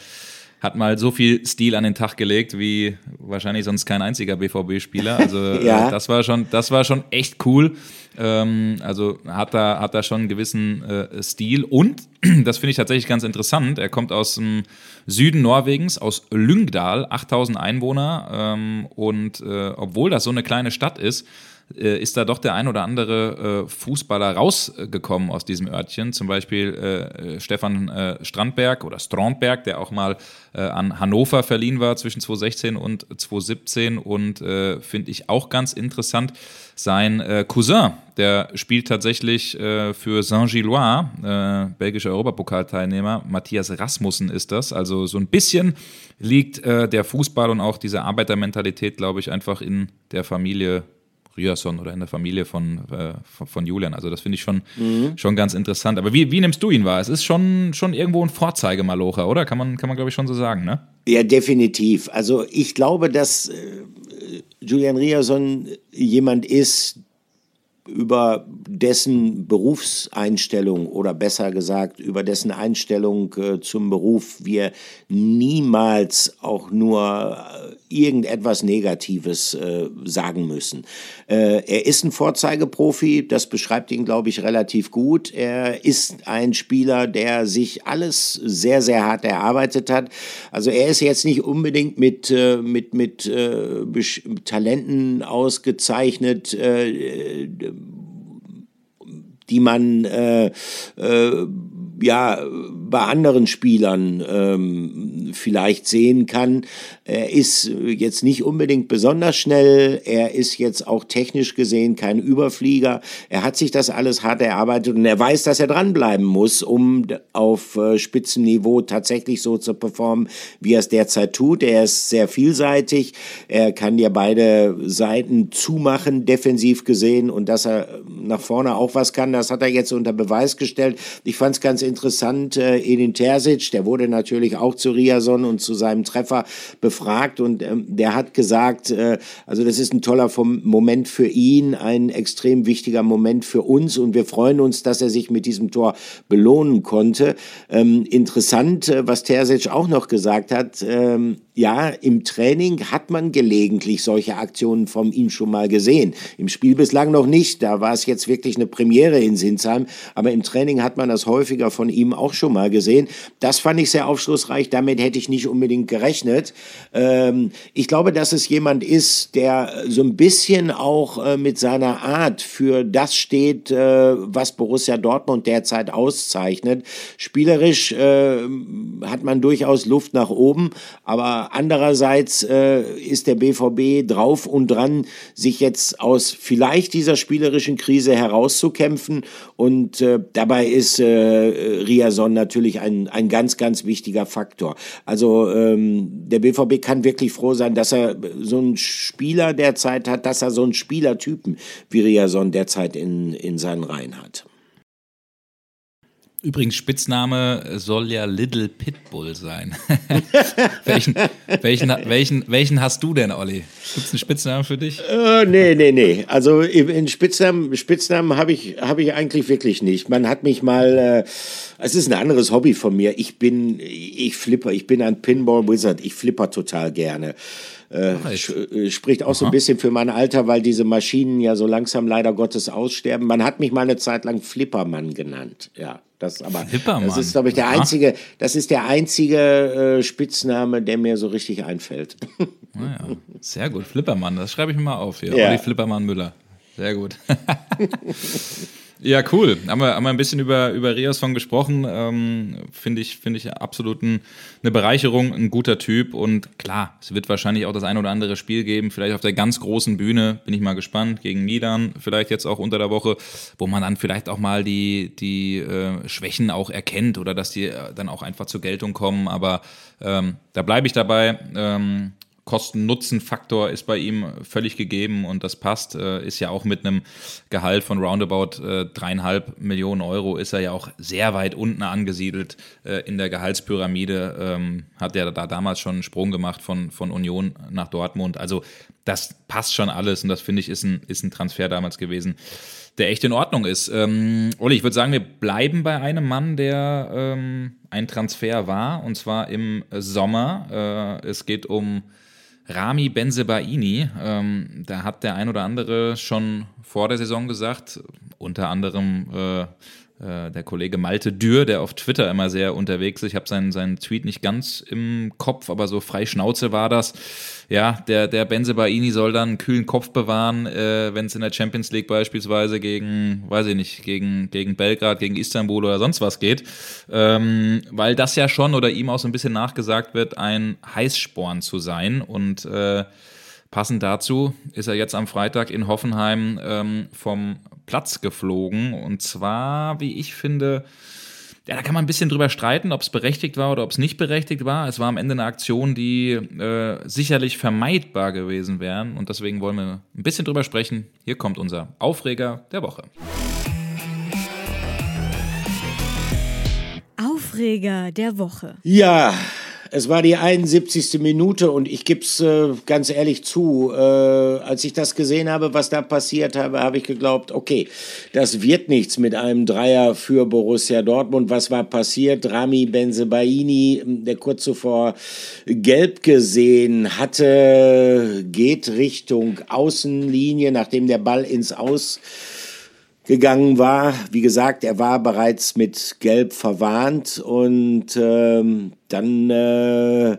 hat mal so viel Stil an den Tag gelegt wie wahrscheinlich sonst kein einziger BVB-Spieler. Also ja. äh, das war schon, das war schon echt cool. Ähm, also hat da, hat da schon einen gewissen äh, Stil. Und, das finde ich tatsächlich ganz interessant, er kommt aus dem Süden Norwegens, aus Lyngdal, 8000 Einwohner. Ähm, und äh, obwohl das so eine kleine Stadt ist, äh, ist da doch der ein oder andere äh, Fußballer rausgekommen aus diesem Örtchen. Zum Beispiel äh, Stefan äh, Strandberg oder Strandberg, der auch mal äh, an Hannover verliehen war zwischen 2016 und 2017 und äh, finde ich auch ganz interessant. Sein Cousin, der spielt tatsächlich für Saint-Gilloise, belgischer Europapokalteilnehmer. Matthias Rasmussen ist das. Also so ein bisschen liegt der Fußball und auch diese Arbeitermentalität, glaube ich, einfach in der Familie Ryerson oder in der Familie von, äh, von, Julian. Also das finde ich schon, mhm. schon ganz interessant. Aber wie, wie nimmst du ihn wahr? Es ist schon, schon irgendwo ein Vorzeigemalocher, oder? Kann man, kann man glaube ich, schon so sagen, ne? Ja, definitiv. Also ich glaube, dass äh, Julian Ryerson jemand ist, über dessen Berufseinstellung oder besser gesagt über dessen Einstellung äh, zum Beruf wir niemals auch nur äh, irgendetwas Negatives äh, sagen müssen. Äh, er ist ein Vorzeigeprofi, das beschreibt ihn, glaube ich, relativ gut. Er ist ein Spieler, der sich alles sehr, sehr hart erarbeitet hat. Also er ist jetzt nicht unbedingt mit, äh, mit, mit äh, Talenten ausgezeichnet, äh, die man äh, ja bei anderen Spielern ähm, vielleicht sehen kann. Er ist jetzt nicht unbedingt besonders schnell, er ist jetzt auch technisch gesehen kein Überflieger. Er hat sich das alles hart erarbeitet und er weiß, dass er dranbleiben muss, um auf äh, Spitzenniveau tatsächlich so zu performen, wie er es derzeit tut. Er ist sehr vielseitig, er kann dir beide Seiten zumachen, defensiv gesehen und dass er nach vorne auch was kann, das hat er jetzt unter Beweis gestellt. Ich fand es ganz interessant, äh, Edin Terzic, der wurde natürlich auch zu Riason und zu seinem Treffer befragt und ähm, der hat gesagt, äh, also das ist ein toller Moment für ihn, ein extrem wichtiger Moment für uns und wir freuen uns, dass er sich mit diesem Tor belohnen konnte. Ähm, interessant, äh, was Terzic auch noch gesagt hat, ähm, ja, im Training hat man gelegentlich solche Aktionen von ihm schon mal gesehen. Im Spiel bislang noch nicht. Da war es jetzt wirklich eine Premiere in Sinsheim. Aber im Training hat man das häufiger von ihm auch schon mal gesehen. Das fand ich sehr aufschlussreich. Damit hätte ich nicht unbedingt gerechnet. Ähm, ich glaube, dass es jemand ist, der so ein bisschen auch äh, mit seiner Art für das steht, äh, was Borussia Dortmund derzeit auszeichnet. Spielerisch äh, hat man durchaus Luft nach oben, aber andererseits äh, ist der BVB drauf und dran, sich jetzt aus vielleicht dieser spielerischen Krise herauszukämpfen. Und äh, dabei ist äh, Riason natürlich ein, ein ganz, ganz wichtiger Faktor. Also ähm, der BVB kann wirklich froh sein, dass er so einen Spieler derzeit hat, dass er so einen Spielertypen wie Riason derzeit in, in seinen Reihen hat. Übrigens, Spitzname soll ja Little Pitbull sein. welchen, welchen, welchen, welchen hast du denn, Olli? Gibt es einen Spitznamen für dich? Äh, nee, nee, nee. Also in Spitznamen, Spitznamen habe ich, hab ich eigentlich wirklich nicht. Man hat mich mal, äh, es ist ein anderes Hobby von mir. Ich bin, ich flipper, ich bin ein Pinball Wizard. Ich flipper total gerne. Äh, äh, spricht auch Aha. so ein bisschen für mein Alter, weil diese Maschinen ja so langsam leider Gottes aussterben. Man hat mich mal eine Zeit lang Flippermann genannt, ja. Das, aber Flippermann. das ist, glaube ich, der einzige, das ist der einzige äh, Spitzname, der mir so richtig einfällt. Naja, ah sehr gut. Flippermann, das schreibe ich mir mal auf hier. Ja. Olli Flippermann Müller. Sehr gut. Ja, cool. Haben wir, haben wir ein bisschen über, über Riasson gesprochen. Ähm, Finde ich, find ich absolut ein, eine Bereicherung, ein guter Typ. Und klar, es wird wahrscheinlich auch das ein oder andere Spiel geben, vielleicht auf der ganz großen Bühne, bin ich mal gespannt, gegen Milan, vielleicht jetzt auch unter der Woche, wo man dann vielleicht auch mal die, die äh, Schwächen auch erkennt oder dass die äh, dann auch einfach zur Geltung kommen. Aber ähm, da bleibe ich dabei. Ähm, Kosten-Nutzen-Faktor ist bei ihm völlig gegeben und das passt. Äh, ist ja auch mit einem Gehalt von roundabout äh, dreieinhalb Millionen Euro ist er ja auch sehr weit unten angesiedelt äh, in der Gehaltspyramide. Ähm, hat er da damals schon einen Sprung gemacht von, von Union nach Dortmund. Also das passt schon alles und das finde ich ist ein, ist ein Transfer damals gewesen, der echt in Ordnung ist. Ähm, Olli, ich würde sagen, wir bleiben bei einem Mann, der ähm, ein Transfer war und zwar im Sommer. Äh, es geht um Rami Benzebaini, ähm, da hat der ein oder andere schon vor der Saison gesagt, unter anderem äh, der Kollege Malte Dürr, der auf Twitter immer sehr unterwegs ist. Ich habe seinen, seinen Tweet nicht ganz im Kopf, aber so frei Schnauze war das. Ja, der, der Benzebaini soll dann einen kühlen Kopf bewahren, äh, wenn es in der Champions League beispielsweise gegen, weiß ich nicht, gegen, gegen Belgrad, gegen Istanbul oder sonst was geht. Ähm, weil das ja schon oder ihm auch so ein bisschen nachgesagt wird, ein Heißsporn zu sein und äh, Passend dazu ist er jetzt am Freitag in Hoffenheim ähm, vom Platz geflogen. Und zwar, wie ich finde, ja, da kann man ein bisschen drüber streiten, ob es berechtigt war oder ob es nicht berechtigt war. Es war am Ende eine Aktion, die äh, sicherlich vermeidbar gewesen wäre. Und deswegen wollen wir ein bisschen drüber sprechen. Hier kommt unser Aufreger der Woche. Aufreger der Woche. Ja, es war die 71. Minute und ich gebe es äh, ganz ehrlich zu, äh, als ich das gesehen habe, was da passiert habe, habe ich geglaubt, okay, das wird nichts mit einem Dreier für Borussia Dortmund. Was war passiert? Rami Benzebaini, der kurz zuvor gelb gesehen hatte, geht Richtung Außenlinie, nachdem der Ball ins Aus gegangen war. Wie gesagt, er war bereits mit Gelb verwarnt und ähm, dann äh,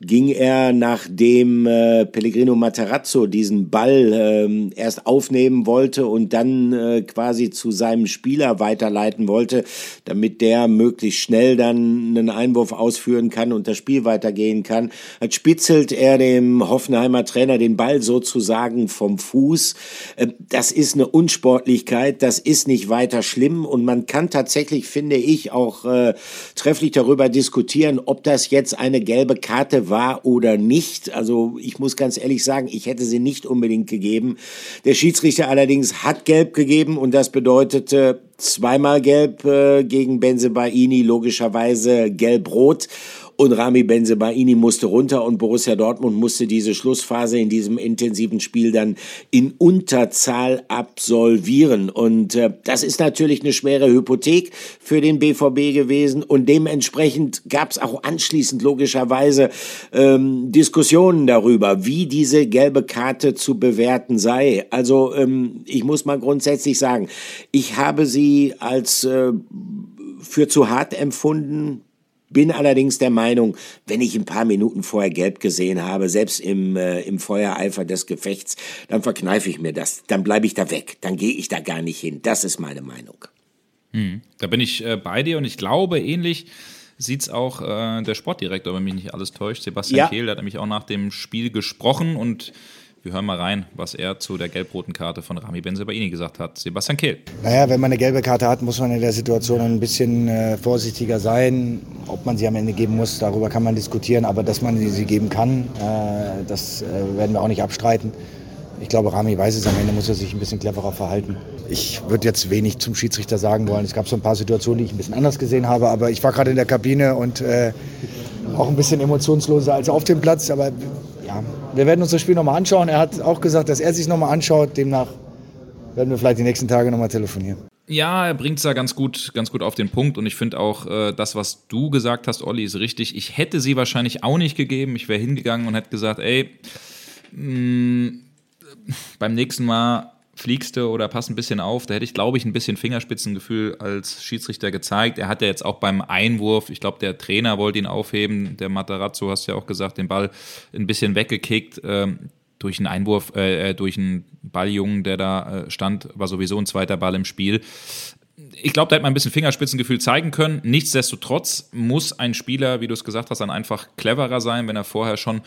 ging er, nachdem äh, Pellegrino Materazzo diesen Ball äh, erst aufnehmen wollte und dann äh, quasi zu seinem Spieler weiterleiten wollte, damit der möglichst schnell dann einen Einwurf ausführen kann und das Spiel weitergehen kann, hat spitzelt er dem Hoffenheimer Trainer den Ball sozusagen vom Fuß. Äh, das ist eine Unsportlichkeit, das ist nicht weiter schlimm und man kann tatsächlich, finde ich, auch äh, trefflich darüber diskutieren, ob das jetzt eine gelbe Karte war oder nicht. Also ich muss ganz ehrlich sagen, ich hätte sie nicht unbedingt gegeben. Der Schiedsrichter allerdings hat gelb gegeben und das bedeutete zweimal gelb äh, gegen Benzebaini, logischerweise gelb-rot. Und Rami Benzebaini musste runter und Borussia Dortmund musste diese Schlussphase in diesem intensiven Spiel dann in Unterzahl absolvieren. Und äh, das ist natürlich eine schwere Hypothek für den BVB gewesen und dementsprechend gab es auch anschließend logischerweise ähm, Diskussionen darüber, wie diese gelbe Karte zu bewerten sei. Also ähm, ich muss mal grundsätzlich sagen, ich habe sie als äh, für zu hart empfunden, bin allerdings der Meinung, wenn ich ein paar Minuten vorher gelb gesehen habe, selbst im, äh, im Feuereifer des Gefechts, dann verkneife ich mir das. Dann bleibe ich da weg. Dann gehe ich da gar nicht hin. Das ist meine Meinung. Hm. Da bin ich äh, bei dir und ich glaube, ähnlich sieht es auch äh, der Sportdirektor, wenn mich nicht alles täuscht. Sebastian ja. Kehl, der hat nämlich auch nach dem Spiel gesprochen und wir hören mal rein, was er zu der gelb-roten Karte von Rami Benzebaini gesagt hat. Sebastian Kehl. Naja, wenn man eine gelbe Karte hat, muss man in der Situation ein bisschen äh, vorsichtiger sein. Ob man sie am Ende geben muss, darüber kann man diskutieren. Aber dass man sie geben kann, äh, das äh, werden wir auch nicht abstreiten. Ich glaube, Rami weiß es, am Ende muss er sich ein bisschen cleverer verhalten. Ich würde jetzt wenig zum Schiedsrichter sagen wollen. Es gab so ein paar Situationen, die ich ein bisschen anders gesehen habe, aber ich war gerade in der Kabine und äh, auch ein bisschen emotionsloser als auf dem Platz. Aber ja, wir werden uns das Spiel nochmal anschauen. Er hat auch gesagt, dass er sich nochmal anschaut. Demnach werden wir vielleicht die nächsten Tage nochmal telefonieren. Ja, er bringt es da ganz gut, ganz gut auf den Punkt. Und ich finde auch, äh, das, was du gesagt hast, Olli, ist richtig. Ich hätte sie wahrscheinlich auch nicht gegeben. Ich wäre hingegangen und hätte gesagt, ey, mh, mm, beim nächsten Mal fliegst du oder pass ein bisschen auf. Da hätte ich, glaube ich, ein bisschen Fingerspitzengefühl als Schiedsrichter gezeigt. Er hat ja jetzt auch beim Einwurf, ich glaube, der Trainer wollte ihn aufheben, der Matarazzo, hast du ja auch gesagt, den Ball ein bisschen weggekickt. Ähm, durch einen Einwurf, äh, äh, durch einen Balljungen, der da äh, stand, war sowieso ein zweiter Ball im Spiel. Ich glaube, da hätte man ein bisschen Fingerspitzengefühl zeigen können. Nichtsdestotrotz muss ein Spieler, wie du es gesagt hast, dann einfach cleverer sein, wenn er vorher schon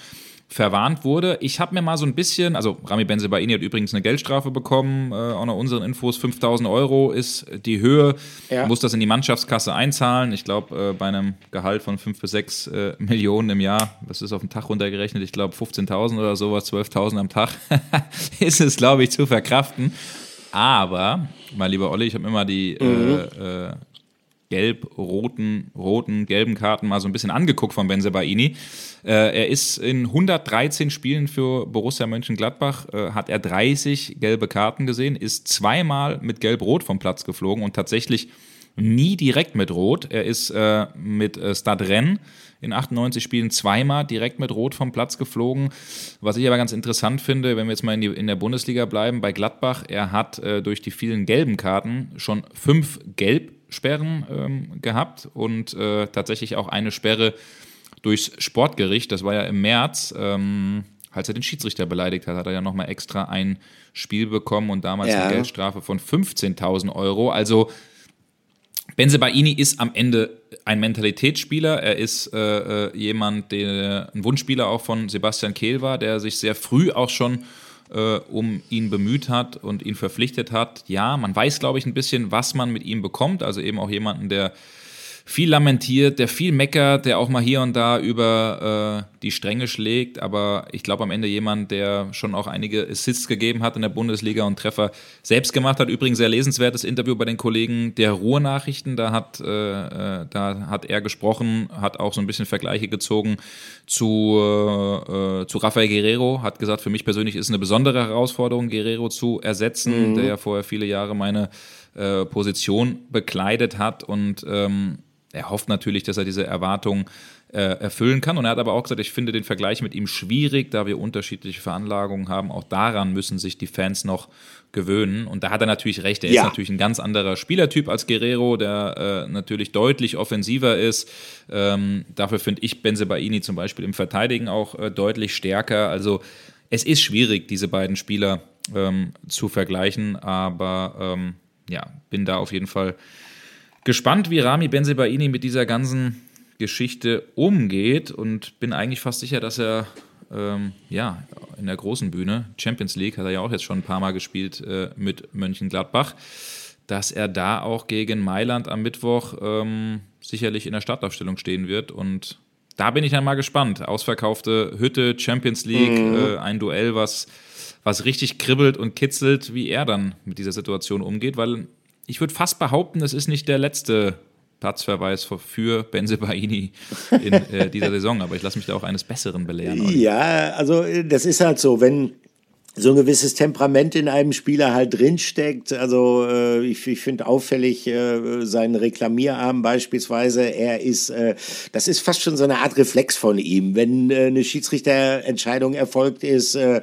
verwarnt wurde. Ich habe mir mal so ein bisschen, also Rami Benzebaini hat übrigens eine Geldstrafe bekommen, äh, auch nach unseren Infos, 5000 Euro ist die Höhe, ja. muss das in die Mannschaftskasse einzahlen. Ich glaube, äh, bei einem Gehalt von 5 bis 6 äh, Millionen im Jahr, das ist auf den Tag runtergerechnet, ich glaube 15.000 oder sowas, 12.000 am Tag, ist es, glaube ich, zu verkraften. Aber, mein lieber Olli, ich habe immer die mhm. äh, äh gelb-roten, roten, gelben Karten mal so ein bisschen angeguckt von Benzebaini. Äh, er ist in 113 Spielen für Borussia Mönchengladbach, äh, hat er 30 gelbe Karten gesehen, ist zweimal mit gelb-rot vom Platz geflogen und tatsächlich nie direkt mit Rot. Er ist äh, mit äh, Stadren in 98 Spielen zweimal direkt mit Rot vom Platz geflogen. Was ich aber ganz interessant finde, wenn wir jetzt mal in, die, in der Bundesliga bleiben, bei Gladbach, er hat äh, durch die vielen gelben Karten schon fünf Gelb Sperren ähm, gehabt und äh, tatsächlich auch eine Sperre durchs Sportgericht. Das war ja im März, ähm, als er den Schiedsrichter beleidigt hat, hat er ja nochmal extra ein Spiel bekommen und damals ja. eine Geldstrafe von 15.000 Euro. Also Benzebaini ist am Ende ein Mentalitätsspieler. Er ist äh, äh jemand, der ein Wunschspieler auch von Sebastian Kehl war, der sich sehr früh auch schon äh, um ihn bemüht hat und ihn verpflichtet hat. Ja, man weiß, glaube ich, ein bisschen, was man mit ihm bekommt. Also eben auch jemanden, der viel lamentiert, der viel meckert, der auch mal hier und da über äh, die Stränge schlägt, aber ich glaube am Ende jemand, der schon auch einige Assists gegeben hat in der Bundesliga und Treffer selbst gemacht hat. Übrigens sehr lesenswertes Interview bei den Kollegen der Ruhrnachrichten, da hat, äh, äh da hat er gesprochen, hat auch so ein bisschen Vergleiche gezogen zu, äh, zu Rafael Guerrero, hat gesagt, für mich persönlich ist es eine besondere Herausforderung, Guerrero zu ersetzen, mhm. der ja vorher viele Jahre meine äh, Position bekleidet hat und ähm, er hofft natürlich, dass er diese Erwartungen äh, erfüllen kann. Und er hat aber auch gesagt, ich finde den Vergleich mit ihm schwierig, da wir unterschiedliche Veranlagungen haben. Auch daran müssen sich die Fans noch gewöhnen. Und da hat er natürlich recht. Er ja. ist natürlich ein ganz anderer Spielertyp als Guerrero, der äh, natürlich deutlich offensiver ist. Ähm, dafür finde ich Benzebaini zum Beispiel im Verteidigen auch äh, deutlich stärker. Also es ist schwierig, diese beiden Spieler ähm, zu vergleichen, aber ähm, ja, bin da auf jeden Fall gespannt, wie Rami Benzebaini mit dieser ganzen Geschichte umgeht und bin eigentlich fast sicher, dass er ähm, ja in der großen Bühne, Champions League, hat er ja auch jetzt schon ein paar Mal gespielt äh, mit Mönchengladbach, dass er da auch gegen Mailand am Mittwoch ähm, sicherlich in der Startaufstellung stehen wird und da bin ich dann mal gespannt. Ausverkaufte Hütte, Champions League, mhm. äh, ein Duell, was, was richtig kribbelt und kitzelt, wie er dann mit dieser Situation umgeht, weil ich würde fast behaupten, das ist nicht der letzte Platzverweis für Benzebaini in äh, dieser Saison. Aber ich lasse mich da auch eines Besseren belehren. Ja, also das ist halt so, wenn so ein gewisses Temperament in einem Spieler halt drinsteckt. Also äh, ich, ich finde auffällig äh, seinen Reklamierarm beispielsweise. Er ist, äh, das ist fast schon so eine Art Reflex von ihm. Wenn äh, eine Schiedsrichterentscheidung erfolgt ist, äh,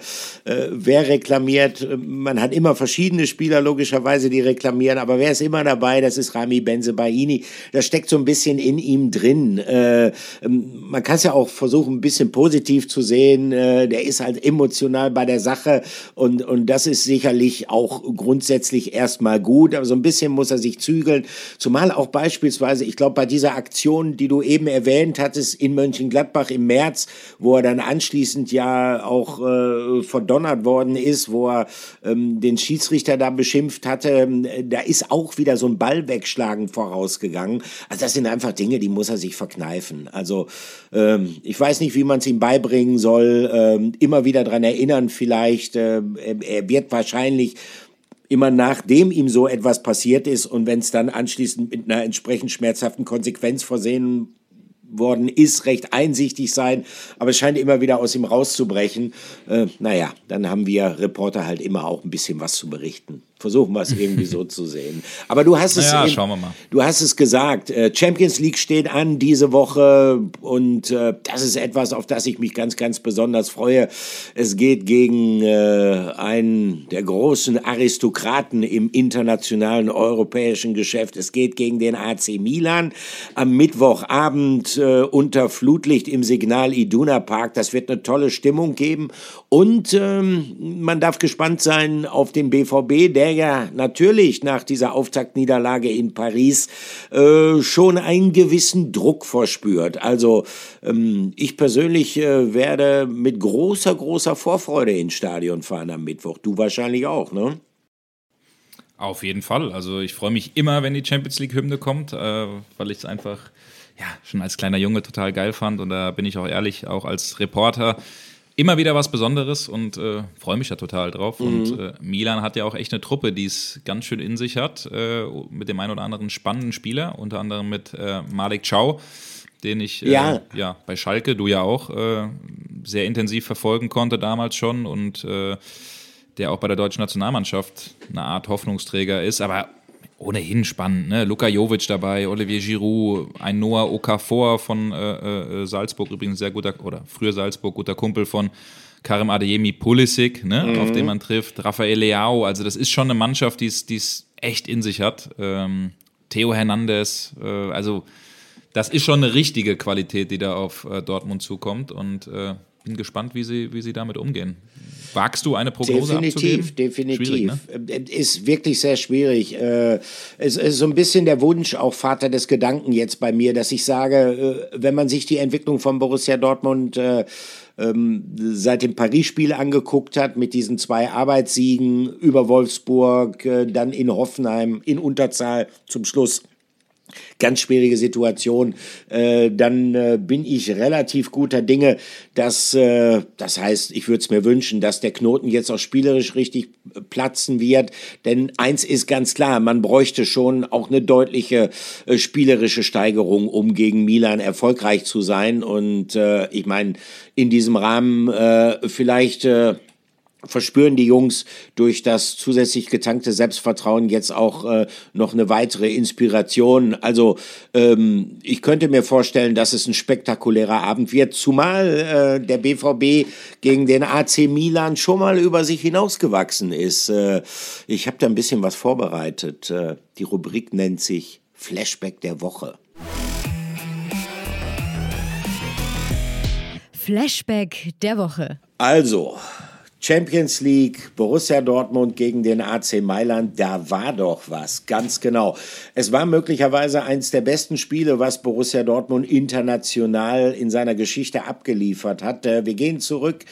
äh, wer reklamiert, man hat immer verschiedene Spieler logischerweise, die reklamieren, aber wer ist immer dabei? Das ist Rami Benzebaini. Das steckt so ein bisschen in ihm drin. Äh, ähm, man kann es ja auch versuchen, ein bisschen positiv zu sehen. Äh, der ist halt emotional bei der Sache und, und das ist sicherlich auch grundsätzlich erstmal gut, aber so ein bisschen muss er sich zügeln. Zumal auch beispielsweise, ich glaube, bei dieser Aktion, die du eben erwähnt hattest in Mönchengladbach im März, wo er dann anschließend ja auch äh, verdonnert worden ist, wo er ähm, den Schiedsrichter da beschimpft hatte, ähm, da ist auch wieder so ein Ball wegschlagen vorausgegangen. Also das sind einfach Dinge, die muss er sich verkneifen. Also ähm, ich weiß nicht, wie man es ihm beibringen soll. Ähm, immer wieder dran erinnern vielleicht, äh, er wird wahrscheinlich immer nachdem ihm so etwas passiert ist und wenn es dann anschließend mit einer entsprechend schmerzhaften Konsequenz versehen worden ist, recht einsichtig sein, aber es scheint immer wieder aus ihm rauszubrechen. Äh, naja, dann haben wir Reporter halt immer auch ein bisschen was zu berichten. Versuchen wir es irgendwie so zu sehen. Aber du hast es, naja, mal. du hast es gesagt. Äh, Champions League steht an diese Woche und äh, das ist etwas, auf das ich mich ganz, ganz besonders freue. Es geht gegen äh, einen der großen Aristokraten im internationalen europäischen Geschäft. Es geht gegen den AC Milan am Mittwochabend unter Flutlicht im Signal Iduna Park. Das wird eine tolle Stimmung geben und ähm, man darf gespannt sein auf den BVB, der der ja natürlich nach dieser Auftaktniederlage in Paris äh, schon einen gewissen Druck verspürt. Also ähm, ich persönlich äh, werde mit großer, großer Vorfreude ins Stadion fahren am Mittwoch. Du wahrscheinlich auch, ne? Auf jeden Fall. Also ich freue mich immer, wenn die Champions League-Hymne kommt, äh, weil ich es einfach ja, schon als kleiner Junge total geil fand. Und da bin ich auch ehrlich, auch als Reporter immer wieder was Besonderes und äh, freue mich da total drauf. Mhm. Und äh, Milan hat ja auch echt eine Truppe, die es ganz schön in sich hat, äh, mit dem einen oder anderen spannenden Spieler, unter anderem mit äh, Malik Chow, den ich äh, ja. ja. bei Schalke, du ja auch, äh, sehr intensiv verfolgen konnte damals schon und der auch bei der deutschen Nationalmannschaft eine Art Hoffnungsträger ist. Aber ohnehin spannend. Ne? Luka Jovic dabei, Olivier Giroud, ein Noah Okafor von äh, äh, Salzburg, übrigens sehr guter, oder früher Salzburg, guter Kumpel von Karim Adeyemi Pulisic, ne? Mhm. auf den man trifft, Rafael Leao, also das ist schon eine Mannschaft, die es echt in sich hat. Ähm, Theo Hernandez, äh, also das ist schon eine richtige Qualität, die da auf äh, Dortmund zukommt und äh, bin gespannt, wie sie, wie sie damit umgehen. Wagst du eine Prognose Definitiv, abzugeben? definitiv. Ne? Äh, ist wirklich sehr schwierig. Äh, es ist so ein bisschen der Wunsch, auch Vater des Gedanken jetzt bei mir, dass ich sage, äh, wenn man sich die Entwicklung von Borussia Dortmund ähm, seit dem Paris-Spiel angeguckt hat, mit diesen zwei Arbeitssiegen über Wolfsburg, dann in Hoffenheim, in Unterzahl zum Schluss ganz schwierige Situation, äh, dann äh, bin ich relativ guter Dinge, dass, äh, das heißt, ich würde es mir wünschen, dass der Knoten jetzt auch spielerisch richtig platzen wird, denn eins ist ganz klar, man bräuchte schon auch eine deutliche äh, spielerische Steigerung, um gegen Milan erfolgreich zu sein. Und äh, ich meine, in diesem Rahmen äh, vielleicht äh, verspüren die Jungs durch das zusätzlich getankte Selbstvertrauen jetzt auch äh, noch eine weitere Inspiration. Also ähm, ich könnte mir vorstellen, dass es ein spektakulärer Abend wird, zumal äh, der BVB gegen den AC Milan schon mal über sich hinausgewachsen ist. Äh, ich habe da ein bisschen was vorbereitet. Äh, die Rubrik nennt sich Flashback der Woche. Flashback der Woche. Also, Champions League, Borussia Dortmund gegen den AC Mailand, da war doch was, ganz genau. Es war möglicherweise eines der besten Spiele, was Borussia Dortmund international in seiner Geschichte abgeliefert hat. Äh, wir gehen zurück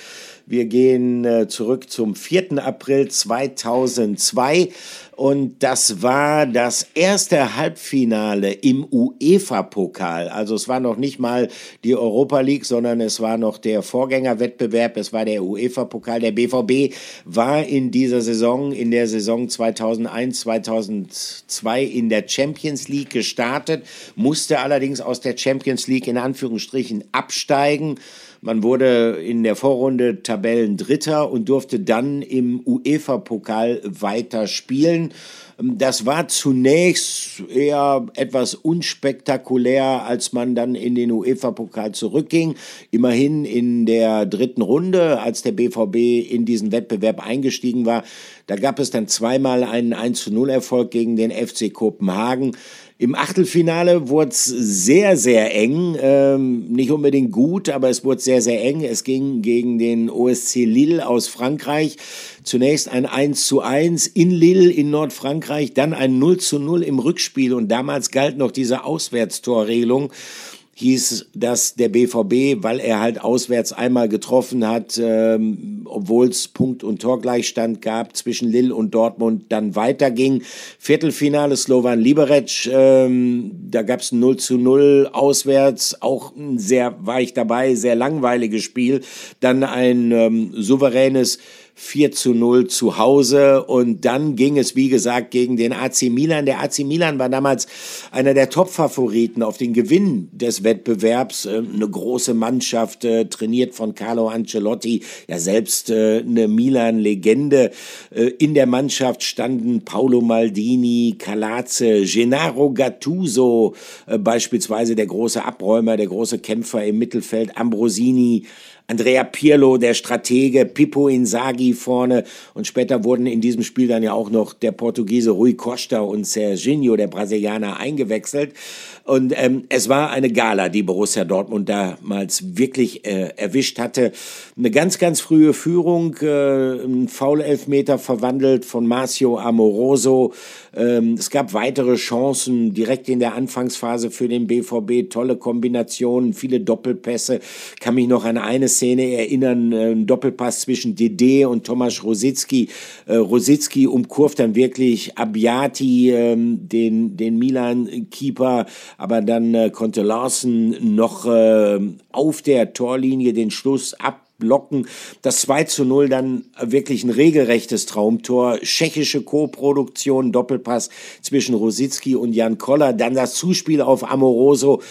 Wir gehen äh, zurück zum 4. April 2002 und das war das erste Halbfinale im UEFA-Pokal. Also es war noch nicht mal die Europa League, sondern es war noch der Vorgängerwettbewerb. Es war der UEFA-Pokal. Der BVB war in dieser Saison, in der Saison 2001, 2002 in der Champions League gestartet, musste allerdings aus der Champions League in Anführungsstrichen absteigen man wurde in der Vorrunde Tabellendritter und durfte dann im UEFA-Pokal weiter spielen. Das war zunächst eher etwas unspektakulär, als man dann in den UEFA-Pokal zurückging. Immerhin in der dritten Runde, als der BVB in diesen Wettbewerb eingestiegen war, da gab es dann zweimal einen 1 0 Erfolg gegen den FC Kopenhagen. Im Achtelfinale wurde es sehr, sehr eng. Ähm, nicht unbedingt gut, aber es wurde sehr, sehr eng. Es ging gegen den OSC Lille aus Frankreich. Zunächst ein 1 zu 1 in Lille in Nordfrankreich, dann ein 0 zu 0 im Rückspiel. Und damals galt noch diese Auswärtstorregelung hieß, dass der BVB, weil er halt auswärts einmal getroffen hat, ähm, obwohl es Punkt- und Torgleichstand gab zwischen Lille und Dortmund, dann weiterging. Viertelfinale Slovan Liberec, ähm, da gab es ein 0 zu 0 auswärts, auch ein sehr, war ich dabei, sehr langweiliges Spiel. Dann ein ähm, souveränes 4 zu 0 zu Hause und dann ging es, wie gesagt, gegen den AC Milan. Der AC Milan war damals einer der Top-Favoriten auf den Gewinn des Wettbewerbs. Ähm, eine große Mannschaft, äh, trainiert von Carlo Ancelotti, ja selbst äh, eine Milan-Legende. Äh, in der Mannschaft standen Paolo Maldini, Calazze, Gennaro Gattuso, beispielsweise der große Abräumer, der große Kämpfer im Mittelfeld, Ambrosini, Andrea Pirlo, der Stratege, Pippo Inzaghi vorne und später wurden in diesem Spiel dann ja auch noch der Portugiese Rui Costa und Serginho, der Brasilianer, eingewechselt. Und ähm, es war eine Gala, die Borussia Dortmund damals wirklich äh, erwischt hatte. Eine ganz, ganz frühe Führung, äh, ein Foul-Elfmeter verwandelt von Marcio Amoroso. Ähm, es gab weitere Chancen direkt in der Anfangsphase für den BVB, tolle Kombinationen, viele Doppelpässe. Kann mich noch an eine Szene erinnern, äh, ein Doppelpass zwischen Dede und Tomasz Rositzky. Äh, Rositzky umkurvt dann wirklich Abbiati, äh, den, den Milan-Keeper, aber dann äh, konnte Larsen noch äh, auf der Torlinie den Schluss ab blocken. Das 2 zu 0 dann wirklich ein regelrechtes Traumtor. Tschechische Co-Produktion, Doppelpass zwischen Rositzky und Jan Koller. Dann das Zuspiel auf Amoroso.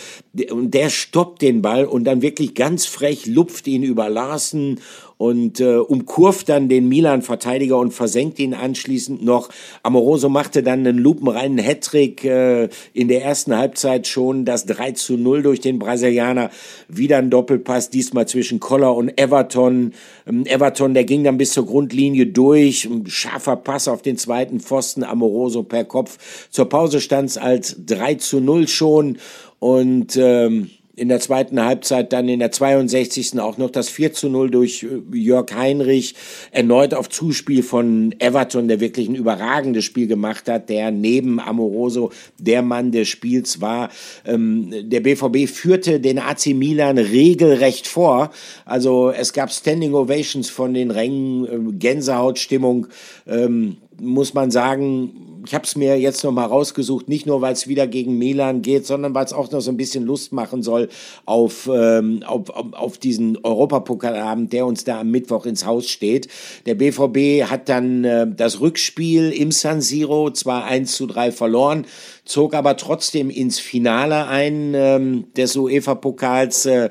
Und der stoppt den Ball und dann wirklich ganz frech lupft ihn über Larsen und äh, umkurvt dann den Milan-Verteidiger und versenkt ihn anschließend noch. Amoroso machte dann einen lupenreinen Hattrick äh, in der ersten Halbzeit schon das 3 zu 0 durch den Brasilianer. Wieder ein Doppelpass, diesmal zwischen Koller und Everton. Ähm, Everton, der ging dann bis zur Grundlinie durch. Ein scharfer Pass auf den zweiten Pfosten, Amoroso per Kopf. Zur Pause stand es als 3 zu 0 schon und ähm, in der zweiten Halbzeit dann in der 62. auch noch das 4 zu 0 durch äh, Jörg Heinrich, erneut auf Zuspiel von Everton, der wirklich ein überragendes Spiel gemacht hat, der neben Amoroso der Mann des Spiels war. Ähm, der BVB führte den AC Milan regelrecht vor. Also es gab Standing Ovations von den Rängen, äh, Gänsehautstimmung. Ähm, muss man sagen, ich habe es mir jetzt noch mal rausgesucht, nicht nur, weil es wieder gegen Milan geht, sondern weil es auch noch so ein bisschen Lust machen soll auf, ähm, auf, auf diesen Europapokalabend, der uns da am Mittwoch ins Haus steht. Der BVB hat dann äh, das Rückspiel im San Siro zwar 1 zu 3 verloren, zog aber trotzdem ins Finale ein ähm, des UEFA-Pokals. Äh,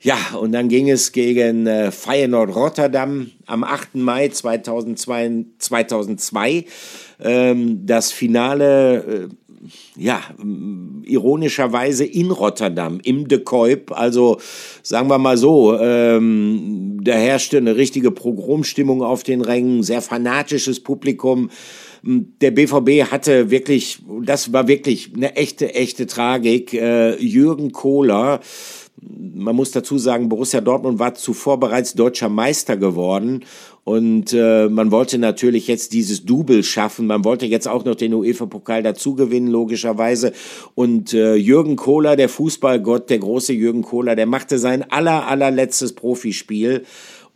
ja, und dann ging es gegen äh, Feyenoord Rotterdam am 8. Mai 2002. 2002 ähm, das Finale, äh, ja, ironischerweise in Rotterdam, im De Kuip. Also sagen wir mal so, ähm, da herrschte eine richtige Progromstimmung auf den Rängen, sehr fanatisches Publikum. Der BVB hatte wirklich, das war wirklich eine echte, echte Tragik. Äh, Jürgen Kohler, man muss dazu sagen, Borussia Dortmund war zuvor bereits deutscher Meister geworden und äh, man wollte natürlich jetzt dieses Double schaffen. Man wollte jetzt auch noch den UEFA-Pokal dazu gewinnen, logischerweise. Und äh, Jürgen Kohler, der Fußballgott, der große Jürgen Kohler, der machte sein aller, allerletztes Profispiel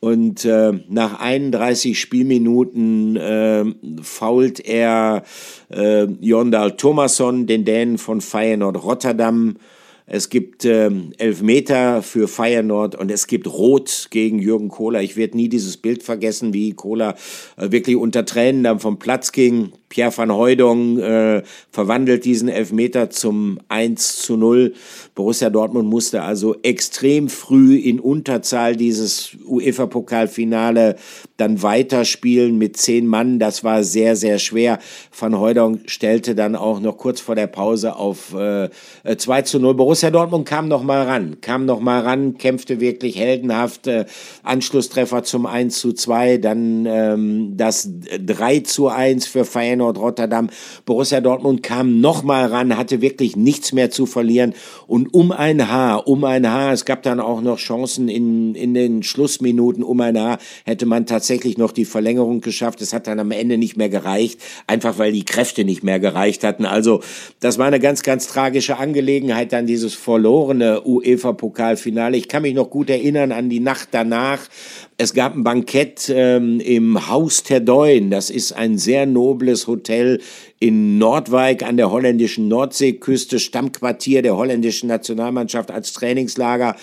Und äh, nach 31 Spielminuten äh, fault er äh, Jondal Thomasson, den Dänen von Feyenoord Rotterdam. Es gibt äh, Elfmeter für Feyenoord und es gibt Rot gegen Jürgen Kohler. Ich werde nie dieses Bild vergessen, wie Kohler äh, wirklich unter Tränen dann vom Platz ging. Pierre van Hooydonk äh, verwandelt diesen Elfmeter zum 1 zu 0. Borussia Dortmund musste also extrem früh in Unterzahl dieses UEFA-Pokalfinale dann weiterspielen mit zehn Mann. Das war sehr, sehr schwer. Van Hooydonk stellte dann auch noch kurz vor der Pause auf äh, 2 zu 0. Borussia Dortmund kam noch mal ran, kam noch mal ran, kämpfte wirklich heldenhaft. Äh, Anschlusstreffer zum 1 zu 2, dann ähm, das 3 zu 1 für Feyenoord Rotterdam. Borussia Dortmund kam noch mal ran, hatte wirklich nichts mehr zu verlieren und um ein Haar, um ein Haar, es gab dann auch noch Chancen in, in den Schlussminuten, um ein Haar hätte man tatsächlich noch die Verlängerung geschafft. Es hat dann am Ende nicht mehr gereicht, einfach weil die Kräfte nicht mehr gereicht hatten. Also das war eine ganz, ganz tragische Angelegenheit, dann dieses verlorene UEFA-Pokalfinale. Ich kann mich noch gut erinnern an die Nacht danach. Es gab ein Bankett ähm, im Haus Terdeun. Das ist ein sehr nobles Hotel in Nordwijk an der holländischen Nordseeküste, Stammquartier der holländischen Nationalmannschaft als Trainingslager.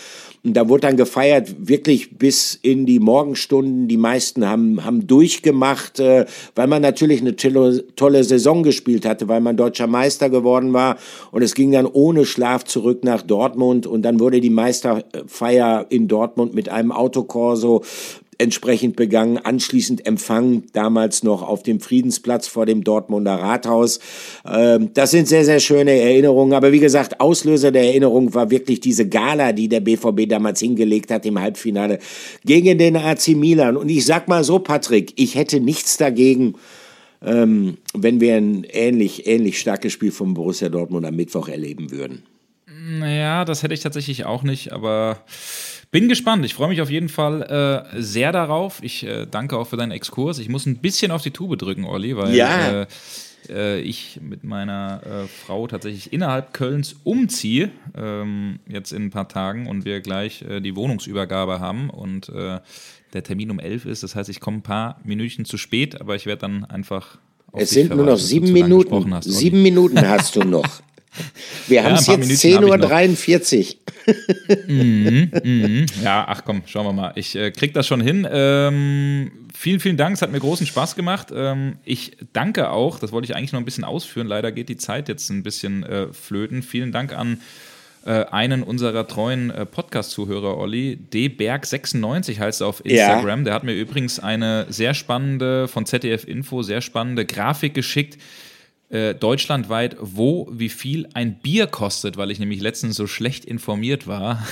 Und da wurde dann gefeiert, wirklich bis in die Morgenstunden. Die meisten haben, haben durchgemacht, äh, weil man natürlich eine tolle, tolle Saison gespielt hatte, weil man deutscher Meister geworden war. Und es ging dann ohne Schlaf zurück nach Dortmund. Und dann wurde die Meisterfeier in Dortmund mit einem Autokorso entsprechend begangen, anschließend Empfang damals noch auf dem Friedensplatz vor dem Dortmunder Rathaus. Ähm, das sind sehr, sehr schöne Erinnerungen. Aber wie gesagt, Auslöser der Erinnerung war wirklich diese Gala, die der BVB damals hingelegt hat im Halbfinale gegen den AC Milan. Und ich sag mal so, Patrick, ich hätte nichts dagegen, ähm, wenn wir ein ähnlich, ähnlich starkes Spiel vom Borussia Dortmund am Mittwoch erleben würden. Naja, das hätte ich tatsächlich auch nicht, aber bin gespannt. Ich freue mich auf jeden Fall äh, sehr darauf. Ich äh, danke auch für deinen Exkurs. Ich muss ein bisschen auf die Tube drücken, Olli, weil ja. äh, äh ich mit meiner äh, Frau tatsächlich innerhalb Kölns umziehe, ähm, jetzt in ein paar Tagen und wir gleich äh, die Wohnungsübergabe haben und der Termin um elf ist. Das heißt, ich komme ein paar Minütchen zu spät, aber ich werde dann einfach. es sind nur noch sieben Minuten. Hast, sieben Minuten hast du noch. Wir haben es jetzt 10.43 Uhr. mhm, mhm. Ja, ach komm, schauen wir mal. Ich äh, krieg das schon hin. Ähm, vielen, vielen Dank. Es hat mir großen Spaß gemacht. Ähm, ich danke auch, das wollte ich eigentlich noch ein bisschen ausführen. Leider geht die Zeit jetzt ein bisschen äh, flöten. Vielen Dank an äh, einen unserer treuen äh, Podcast-Zuhörer, Olli. dberg96 heißt er auf Instagram. Ja. Der hat mir übrigens eine sehr spannende, von ZDF Info, sehr spannende Grafik geschickt äh, deutschlandweit, wo wie viel ein Bier kostet, weil ich nämlich letztens so schlecht informiert war.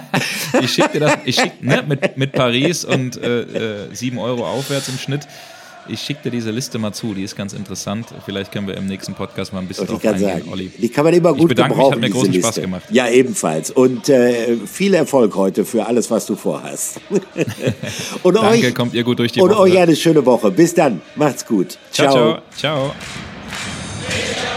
ich schicke dir das, ich schick, ne, mit, mit Paris und äh, äh, 7 Euro aufwärts im Schnitt. Ich schicke dir diese Liste mal zu, die ist ganz interessant. Vielleicht können wir im nächsten Podcast mal ein bisschen drauf eingehen, sagen, Olli. Die kann man immer gut ich bedanke gebrauchen, mich, hat mir großen Liste. Spaß gemacht. Ja, ebenfalls. Und äh, viel Erfolg heute für alles, was du vorhast. und Danke, euch, kommt ihr gut durch die und Woche. Und euch eine schöne Woche. Bis dann. Macht's gut. ciao. ciao. ciao. Yeah.